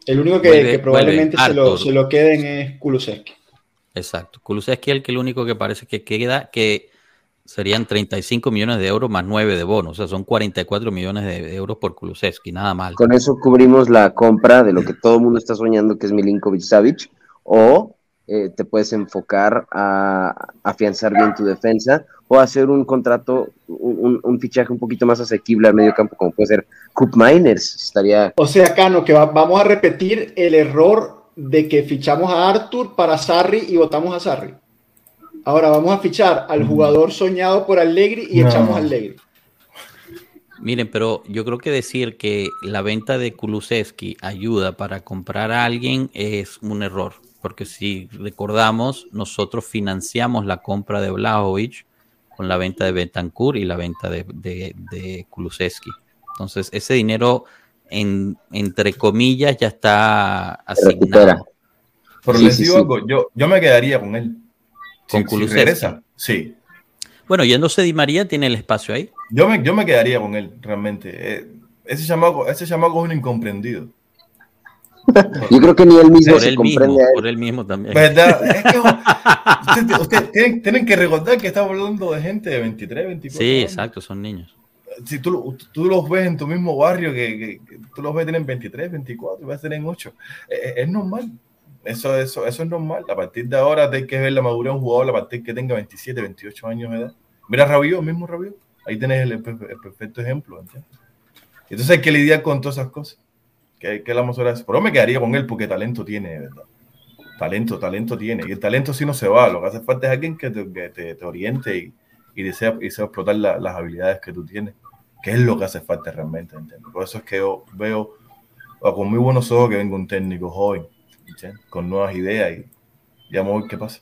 El único que, probablemente se, lo, se, lo, queden es Kulusevski. Exacto. Kulusevski es el que el único que parece que queda, que serían 35 millones de euros más 9 de bonos. O sea, son 44 millones de euros por Kulusevski, nada mal. Con eso cubrimos la compra de lo que todo el mundo está soñando, que es Milinkovic Savic, o eh, te puedes enfocar a afianzar bien tu defensa o hacer un contrato, un, fichaje un poquito más asequible al medio campo, como puede ser Coop Miners. Estaría... O sea, Cano, que vamos a repetir el error de que fichamos a Arthur para Sarri y votamos a Sarri. Ahora vamos a fichar al mm. jugador soñado por Allegri y echamos a Allegri. Miren, pero yo creo que decir que la venta de Kulusevski ayuda para comprar a alguien es un error porque si recordamos, nosotros financiamos la compra de Blajovic con la venta de Betancourt y la venta de, de, Kulusevski. Entonces, ese dinero, en, entre comillas, ya está asignado. Pero les digo algo, yo, yo me quedaría con él. ¿Con Kulusevski? sí. Bueno, yéndose Di María, tiene el espacio ahí. Yo me, yo me quedaría con él, realmente. Eh, ese chamaco, ese chamaco es un incomprendido. [LAUGHS] Yo creo que ni él mismo por se comprende. por él mismo también. ¿Verdad? [LAUGHS] Es que ustedes tienen, que recordar que estamos hablando de gente de 23, 24 Sí, exacto, son niños. Si tú, tú, los ves en tu mismo barrio, que, tú los ves tienen 23, 24, y vas a tener 8. Es, normal. Eso, eso, eso es normal. A partir de ahora hay que ver la madurez de un jugador a partir que tenga 27, 28 años de edad. Mira Rabiot, mismo Rabiot. Ahí tenés el, perfecto ejemplo. Entonces hay que lidiar con todas esas cosas que, que la eso. Pero me quedaría con él porque talento tiene, ¿verdad? Talento, talento tiene. Y el talento sí no se va. Lo que hace falta es alguien que te, te, oriente y, y, desea, y desea explotar las habilidades que tú tienes. Que es lo que hace falta realmente, Por eso es que yo veo con muy buenos ojos que venga un técnico joven, con nuevas ideas y ya vamos a ver qué pasa.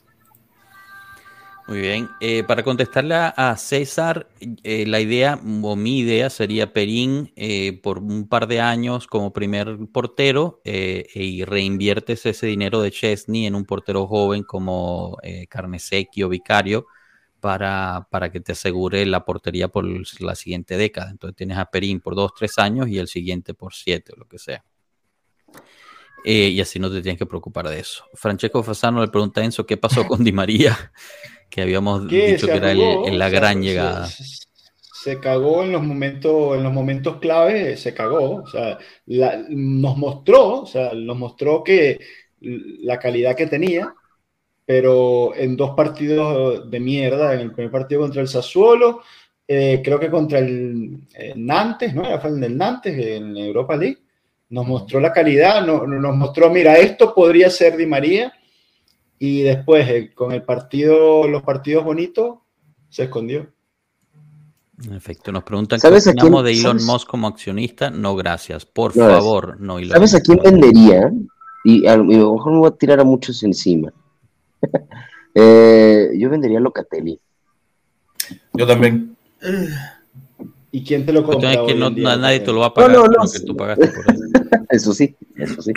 Muy bien. Eh, para contestarle a César, eh, la idea o mi idea sería Perín eh, por un par de años como primer portero y reinviertes ese dinero de Chesney en un portero joven como Carnesecchi o Vicario para, para que te asegure la portería por la siguiente década. Entonces tienes a Perín por dos, tres años y el siguiente por siete o lo que sea. Eh, y así no te tienes que preocupar de eso. Francesco Fasano le pregunta a Enzo qué pasó con Di María, [LAUGHS] que habíamos dicho que era el, la gran llegada. Se, cagó en los momentos, en los momentos clave, se cagó. O sea, nos mostró, o sea, nos mostró que la calidad que tenía, pero en dos partidos de mierda, en el primer partido contra el Sassuolo, eh, creo que contra el, Nantes, ¿no? Fue el del Nantes, en Europa League nos mostró la calidad, nos, mostró, mira, esto podría ser Di María, y después eh, con el partido, los partidos bonitos, se escondió. En efecto, nos preguntan qué opinamos de Elon Musk como accionista. No, gracias. Por favor, no Elon ¿Sabes a quién vendería? Y a, lo mejor me voy a tirar a muchos encima. [LAUGHS] Eh, yo vendería Locatelli. Yo también. ¿Y quién te lo compra? Es que no, nadie te lo va a pagar no, no, no. tú pagaste por eso. [LAUGHS] eso sí, eso sí.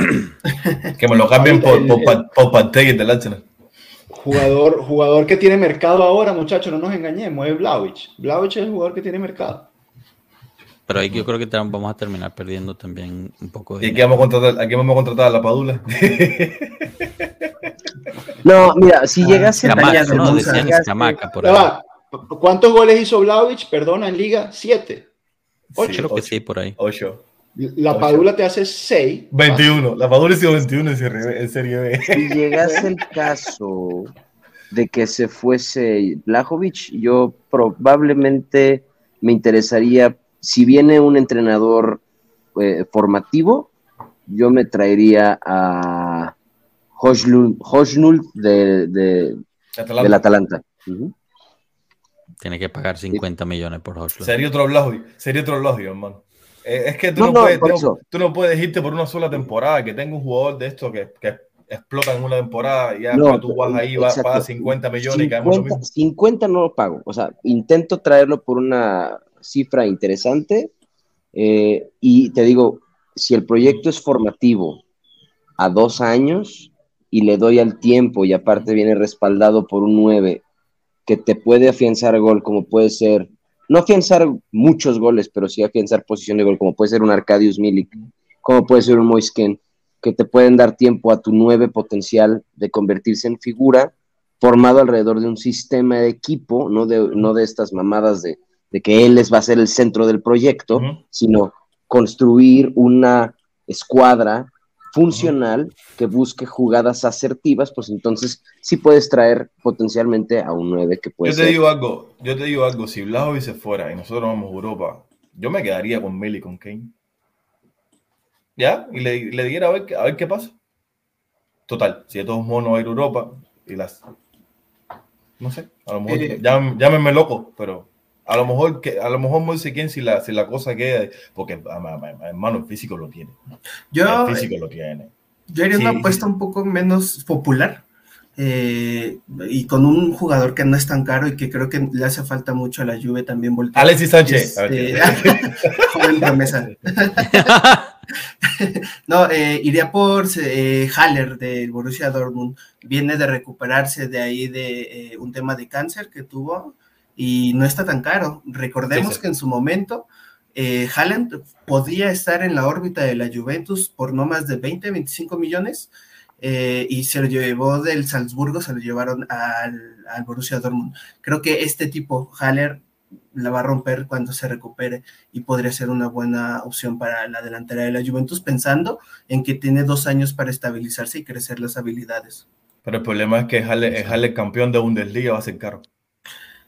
que me lo cambien por, por, por Pantey del Arsenal. Jugador, jugador que tiene mercado ahora, muchachos, no nos engañemos, es Vlaovic. Vlaovic es el jugador que tiene mercado. Pero ahí yo creo que vamos a terminar perdiendo también un poco de. ¿Y aquí vamos a contratar, aquí vamos a, contratar a la Padula? [LAUGHS] no, mira, si llegase Chamaca, no, decían chamaca por ahí. ¿Cuántos goles hizo Vlaovic? Perdona, en Liga, siete. Ocho. creo que sí, por ahí. Ocho. La Padula te hace seis. 21. La Padula hizo 21 en Serie B. Si llegase el caso de que se fuese Blajovic, yo probablemente me interesaría, si viene un entrenador eh, formativo, yo me traería a Hosnul de, de, del Atalanta. Tiene que pagar 50 millones por Hoslu. Sería otro blogio, sería otro blogio, hermano. Eh, es que tú no, puedes, tú, no, puedes irte por una sola temporada, que tenga un jugador de esto que, que explota en una temporada y ya tú vas ahí, vas a pagar 50 millones 50, y 50 no lo pago, o sea, intento traerlo por una cifra interesante eh, y te digo, si el proyecto es formativo a dos años y le doy al tiempo y aparte viene respaldado por un 9 que te puede afianzar gol, como puede ser, no afianzar muchos goles, pero sí afianzar posición de gol, como puede ser un Arcadius Milik, como puede ser un Moisken, que te pueden dar tiempo a tu nueve potencial de convertirse en figura, formado alrededor de un sistema de equipo, no de, no de estas mamadas de, que él les va a ser el centro del proyecto, sino construir una escuadra funcional que busque jugadas asertivas, pues entonces sí puedes traer potencialmente a un 9 que puede Yo te digo algo, yo te digo algo, si Blajovic se fuera y nosotros vamos a Europa, yo me quedaría con Meli y con Kane. ¿Ya? Y le, le diera a ver, a ver qué pasa. Total, si de todos modos no va a ir a Europa y las... No sé, a lo mejor, eh, llámenme loco, pero a lo mejor, que, a lo mejor sé quién si la, si la cosa queda, porque hermano, el físico lo tiene. Yo, el físico lo tiene. Yo haría una apuesta un poco menos popular eh, y con un jugador que no es tan caro y que creo que le hace falta mucho a la Juve también. Voltear. Alexis Sánchez. Este, [LAUGHS] joven promesa. [LAUGHS] no, eh, iría por eh, Haller del Borussia Dortmund. Viene de recuperarse de ahí de un tema de cáncer que tuvo y no está tan caro. Recordemos que en su momento eh, Haaland podía estar en la órbita de la Juventus por no más de 20, 25 millones eh, y se lo llevó del Salzburgo, se lo llevaron al, al Borussia Dortmund. Creo que este tipo, Haller, la va a romper cuando se recupere y podría ser una buena opción para la delantera de la Juventus, pensando en que tiene dos años para estabilizarse y crecer las habilidades. Pero el problema es que Haller, Haller campeón de Bundesliga va a ser caro.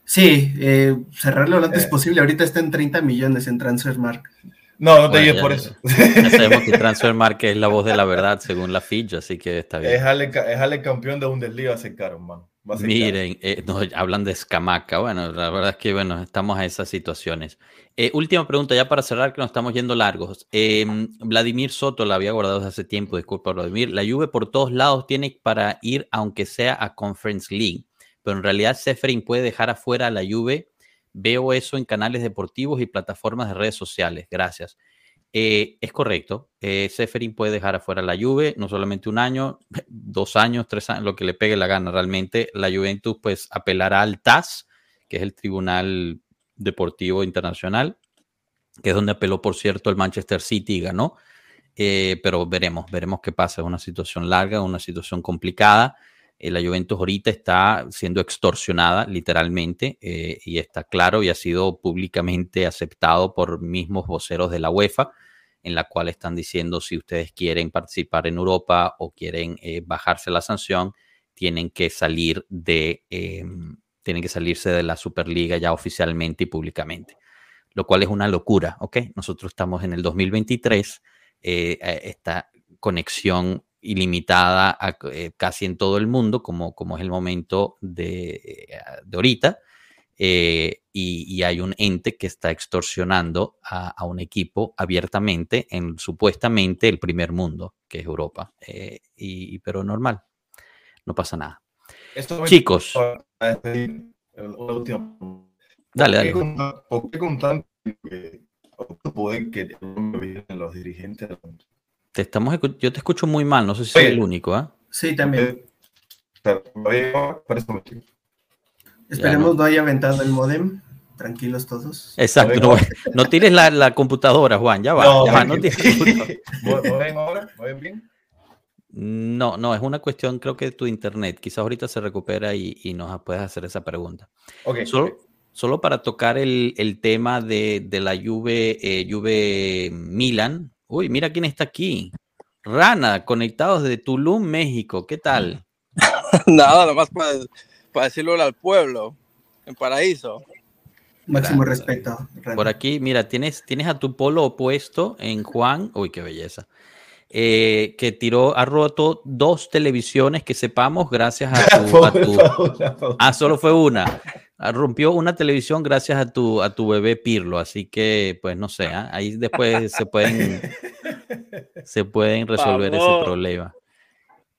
Sí, eh, cerrarlo lo antes eh. posible. Ahorita está en 30 millones en Transfermark. No, no te digas por eso. Ya sabemos que Transfermark es la voz de la verdad según la ficha, así que está bien. Es Ale, campeón de Bundesliga, va a ser caro, hermano. Miren, eh, hablan de escamaca. Bueno, la verdad es que bueno, estamos a esas situaciones. última pregunta, ya para cerrar, que nos estamos yendo largos. Vladimir Soto la había guardado desde hace tiempo, disculpa, Vladimir. La Juve por todos lados tiene para ir, aunque sea a Conference League pero en realidad Seferin puede dejar afuera a la Juve. Veo eso en canales deportivos y plataformas de redes sociales. Gracias. Eh, es correcto. Eh, Seferin puede dejar afuera a la Juve, no solamente un año, [LAUGHS] dos años, tres años, lo que le pegue la gana realmente. La Juventus pues apelará al TAS que es el Tribunal Deportivo Internacional, que es donde apeló, por cierto, el Manchester City y ganó. Eh, pero veremos, veremos qué pasa. Es una situación larga, una situación complicada. Eh, la Juventus ahorita está siendo extorsionada literalmente eh, y está claro y ha sido públicamente aceptado por mismos voceros de la UEFA, en la cual están diciendo si ustedes quieren participar en Europa o quieren bajarse la sanción, tienen que salir de, em, tienen que salirse de la Superliga ya oficialmente y públicamente, lo cual es una locura, ¿ok? Nosotros estamos en el 2023 eh, esta conexión ilimitada eh, casi en todo el mundo, como, como es el momento de, eh, de ahorita, y, hay un ente que está extorsionando a, un equipo abiertamente en supuestamente el primer mundo, que es Europa. y, pero normal, no pasa nada. Chicos. Dale, dale. ¿Por qué con tanto poder que los dirigentes. Te estamos, yo te escucho muy mal, no sé si soy el único, ¿ah? Sí, también. Esperemos no. haya aventado el modem. Tranquilos todos. Exacto, no, [LAUGHS] no, tires la, la, computadora, Juan, ya va. No, ya va, no [LAUGHS] ahora? ven bien? No, no, es una cuestión, creo que de tu internet. Quizás ahorita se recupera y, y nos puedes hacer esa pregunta. Okay, Solo, solo para tocar el, tema de, la Juve, eh, Juve Milan. Uy, mira quién está aquí. Rana, conectados de Tulum, México. ¿Qué tal? [LAUGHS] Nada, nomás para, para decirlo al pueblo, en paraíso. Máximo respeto. Por aquí, mira, tienes, tienes a tu polo opuesto en Juan. Uy, qué belleza. Eh, que tiró, ha roto dos televisiones que sepamos gracias a tu... A [LAUGHS] tu ah, solo fue una. Ah, rompió una televisión gracias a tu, a tu bebé Pirlo, así que pues no sé, ¿ah? ahí después se pueden, se pueden resolver ese problema.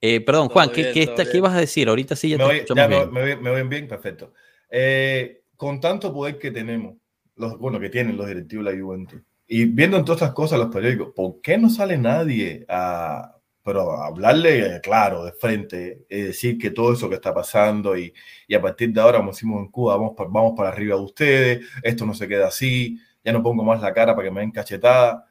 Eh, perdón, Juan, ¿qué, ¿qué, ¿qué, ibas a decir? Ahorita sí ya me te voy, ya bien. Me, me, ven bien, perfecto. Eh, con tanto poder que tenemos, los, bueno, que tienen los directivos de la Juventus, y viendo en todas estas cosas los periódicos, ¿por qué no sale nadie a, pero hablarle claro, de frente, decir que todo eso que está pasando y, y, a partir de ahora, como decimos en Cuba, vamos, vamos para arriba de ustedes, esto no se queda así, ya no pongo más la cara para que me den cachetada.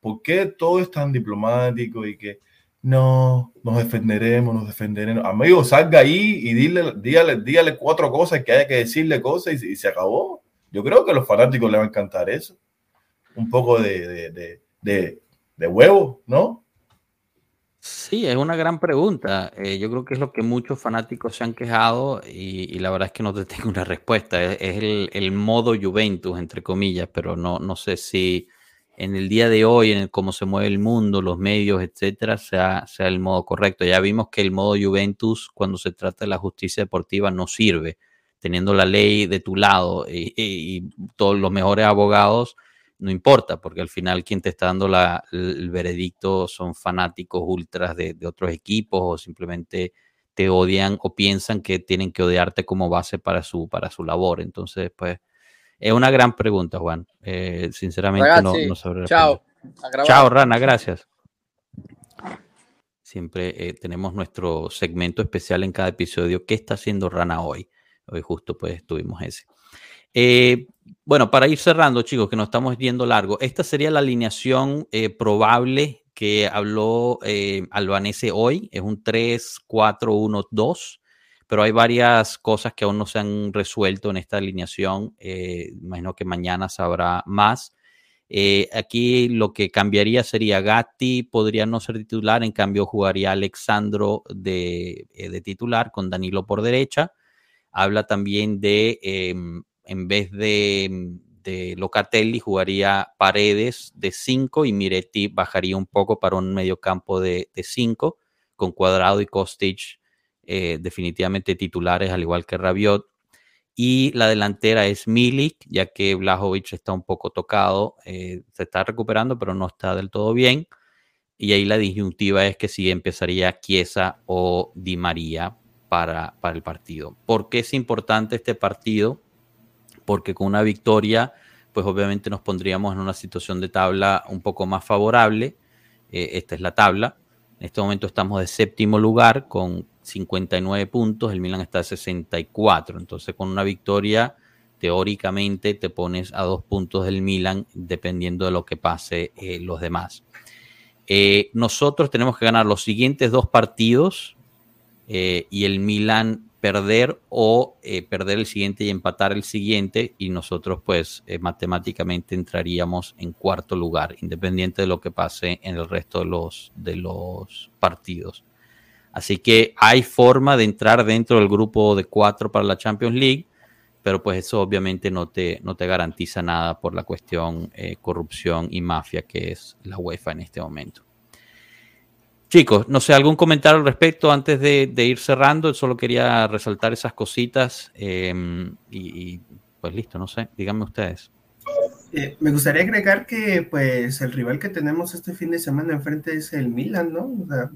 ¿Por qué todo es tan diplomático y que no, nos defenderemos, nos defenderemos? Amigo, salga ahí y dile, dígale, dígale cuatro cosas que haya que decirle cosas y, y, se acabó. Yo creo que a los fanáticos les va a encantar eso. Un poco de, de, de, de huevo, ¿no? Sí, es una gran pregunta. Eh, yo creo que es lo que muchos fanáticos se han quejado y, la verdad es que no te [LAUGHS] tengo una respuesta. Es, el, modo Juventus, entre comillas, pero no, no sé si en el día de hoy, en el cómo se mueve el mundo, los medios, etcétera, sea, sea el modo correcto. Ya vimos que el modo Juventus, cuando se trata de la justicia deportiva, no sirve. Teniendo la ley de tu lado y, y todos los mejores abogados no importa, porque al final quien te está dando la, el veredicto son fanáticos ultras de, de, otros equipos o simplemente te odian o piensan que tienen que odiarte como base para su, para su labor. Entonces, pues, es una gran pregunta, Juan. Eh, sinceramente, no, no sabré Chao. Chao, Rana, gracias. Siempre eh, tenemos nuestro segmento especial en cada episodio. ¿Qué está haciendo Rana hoy? Hoy justo pues tuvimos ese. Eh, bueno, para ir cerrando, chicos, que nos estamos viendo largo, esta sería la alineación eh, probable que habló eh, Albanese hoy. Es un 3-4-1-2, pero hay varias cosas que aún no se han resuelto en esta alineación. Eh, imagino que mañana sabrá más. Aquí lo que cambiaría sería Gatti, podría no ser titular, en cambio jugaría Alexandro de, de titular con Danilo por derecha. Habla también de em, en vez de, de Locatelli jugaría Paredes de 5 y Miretti bajaría un poco para un mediocampo de 5 con Cuadrado y Kostic eh, definitivamente titulares al igual que Rabiot. Y la delantera es Milik, ya que Blajovic está un poco tocado, eh, se está recuperando, pero no está del todo bien. Y ahí la disyuntiva es que si empezaría Chiesa o Di María para, para el partido. ¿Por qué es importante este partido? Porque con una victoria, pues obviamente nos pondríamos en una situación de tabla un poco más favorable. Eh, esta es la tabla. En este momento estamos de séptimo lugar con 59 puntos, el Milan está de 64. Entonces, con una victoria, teóricamente te pones a dos puntos del Milan dependiendo de lo que pase eh, los demás. Eh, nosotros tenemos que ganar los siguientes dos partidos y el Milan perder o perder el siguiente y empatar el siguiente y nosotros pues matemáticamente entraríamos en cuarto lugar independiente de lo que pase en el resto de los, de los partidos. Así que hay forma de entrar dentro del grupo de cuatro para la Champions League pero pues eso obviamente no te, no te garantiza nada por la cuestión eh, corrupción y mafia que es la UEFA en este momento. Chicos, no sé, algún comentario al respecto antes de, ir cerrando. Solo quería resaltar esas cositas em, y, pues listo, no sé, díganme ustedes. Eh, me gustaría agregar que pues el rival que tenemos este fin de semana enfrente es el Milan, ¿no? O sea,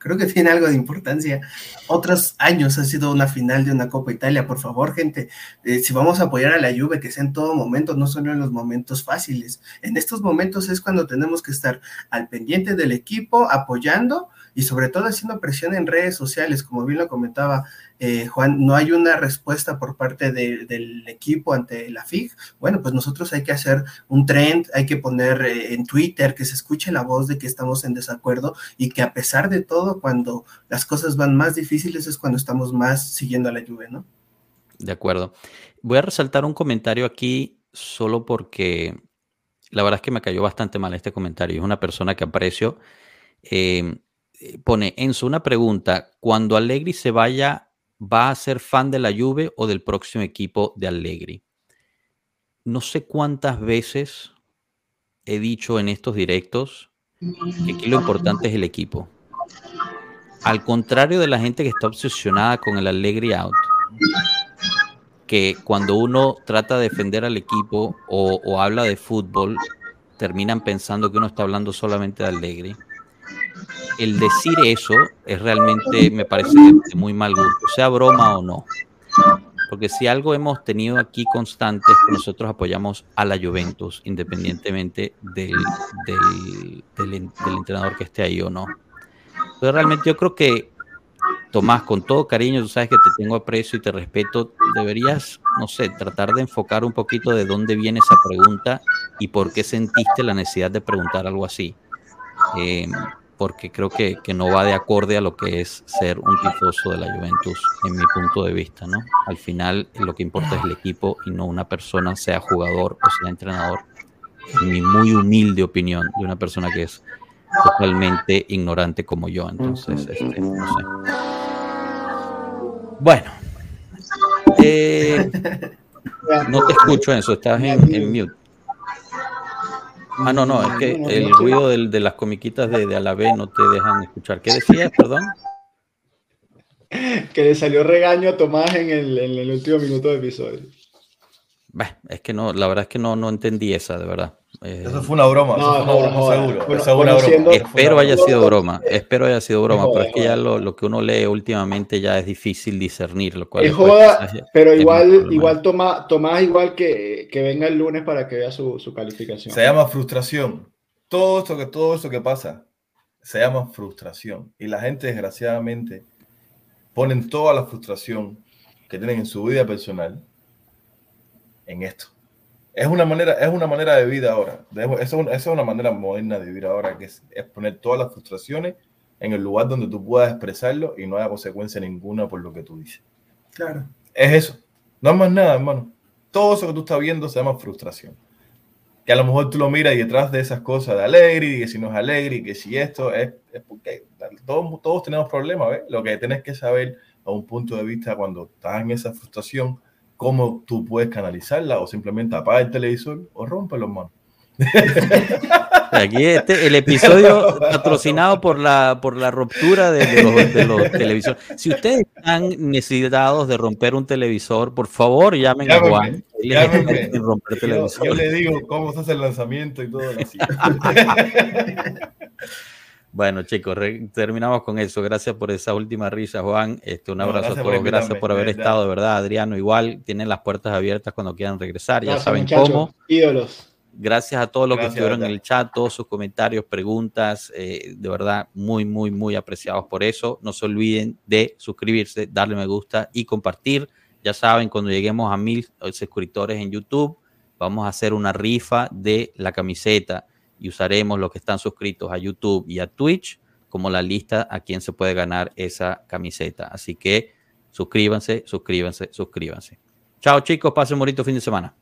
creo que tiene algo de importancia. Otros años ha sido una final de una Copa Italia, por favor, gente, eh, si vamos a apoyar a la Juve, que sea en todo momento, no solo en los momentos fáciles. En estos momentos es cuando tenemos que estar al pendiente del equipo, apoyando y sobre todo haciendo presión en redes sociales, como bien lo comentaba eh, Juan, no hay una respuesta por parte del equipo ante la FIG, bueno, pues nosotros hay que hacer un trend, hay que poner eh, en Twitter que se escuche la voz de que estamos en desacuerdo y que a pesar de todo, cuando las cosas van más difíciles es cuando estamos más siguiendo a la lluvia, ¿no? De acuerdo. Voy a resaltar un comentario aquí solo porque la verdad es que me cayó bastante mal este comentario. Es una persona que aprecio. Eh, pone Enzo una pregunta. Cuando Allegri se vaya va a ser fan de la Juve o del próximo equipo de Allegri. No sé cuántas veces he dicho en estos directos que aquí lo importante es el equipo. Al contrario de la gente que está obsesionada con el Allegri out, que cuando uno trata de defender al equipo o, o habla de fútbol, terminan pensando que uno está hablando solamente de Allegri el decir eso es realmente, me parece de muy mal gusto, sea broma o no. Porque si algo hemos tenido aquí constante es que nosotros apoyamos a la Juventus, independientemente del, del, entrenador que esté ahí o no. Entonces realmente yo creo que, Tomás, con todo cariño, tú sabes que te tengo aprecio y te respeto, deberías, no sé, tratar de enfocar un poquito de dónde viene esa pregunta y por qué sentiste la necesidad de preguntar algo así. Eh, porque creo que, no va de acorde a lo que es ser un tifoso de la Juventus, en mi punto de vista, ¿no? Al final lo que importa es el equipo y no una persona, sea jugador o sea entrenador. En mi muy humilde opinión de una persona que es totalmente ignorante como yo, entonces, este, no sé. Bueno. Eh, no te escucho, eso, estás en, en mute. Ah, no, no, es que el ruido de las comiquitas de, de Alavé no te dejan escuchar. ¿Qué decías, perdón? Que le salió regaño a Tomás en el, en el último minuto del episodio. Bah, es que no, la verdad es que no, no entendí esa, de verdad. Eh, eso fue una broma, no, eso fue una broma seguro. espero haya sido broma, espero haya sido broma, pero es que ya lo, lo, que uno lee últimamente ya es difícil discernir. Lo cual es joda, pero igual, igual Tomás, Tomás igual que, que, venga el lunes para que vea su, su, calificación. Se llama frustración. Todo esto que, todo esto que pasa se llama frustración. Y la gente, desgraciadamente, ponen toda la frustración que tienen en su vida personal en esto. Es una manera, es una manera de vida ahora. Esa es una manera moderna de vivir ahora, que es, poner todas las frustraciones en el lugar donde tú puedas expresarlo y no haya consecuencia ninguna por lo que tú dices. Claro. Es eso. No es más nada, hermano. Todo eso que tú estás viendo se llama frustración. Que a lo mejor tú lo miras y detrás de esas cosas de alegre, y que si no es alegre, y que si esto es, es porque todos, todos tenemos problemas, ¿ves? Lo que tienes que saber a un punto de vista cuando estás en esa frustración cómo tú puedes canalizarla o simplemente apaga el televisor o rómpelo, hermano. [LAUGHS] Aquí este, el episodio patrocinado por la, por la ruptura de, los, televisores. Si ustedes están necesitados de romper un televisor, por favor llamen a Juan. yo, le digo cómo se hace el lanzamiento y todo así. [LAUGHS] Bueno, chicos, terminamos con eso. Gracias por esa última risa, Juan. Este, un abrazo a todos. Gracias por haber estado, de verdad, Adriano. Igual tienen las puertas abiertas cuando quieran regresar. Ya saben cómo. Ídolos. Gracias a todos los que estuvieron en el chat, todos sus comentarios, preguntas, eh, de verdad, muy, muy, muy apreciados por eso. No se olviden de suscribirse, darle me gusta y compartir Ya saben, cuando lleguemos a mil suscriptores en YouTube, vamos a hacer una rifa de la camiseta y usaremos los que están suscritos a YouTube y a Twitch como la lista a quien se puede ganar esa camiseta. Así que suscríbanse, suscríbanse, suscríbanse. Chao chicos, pasen un bonito fin de semana.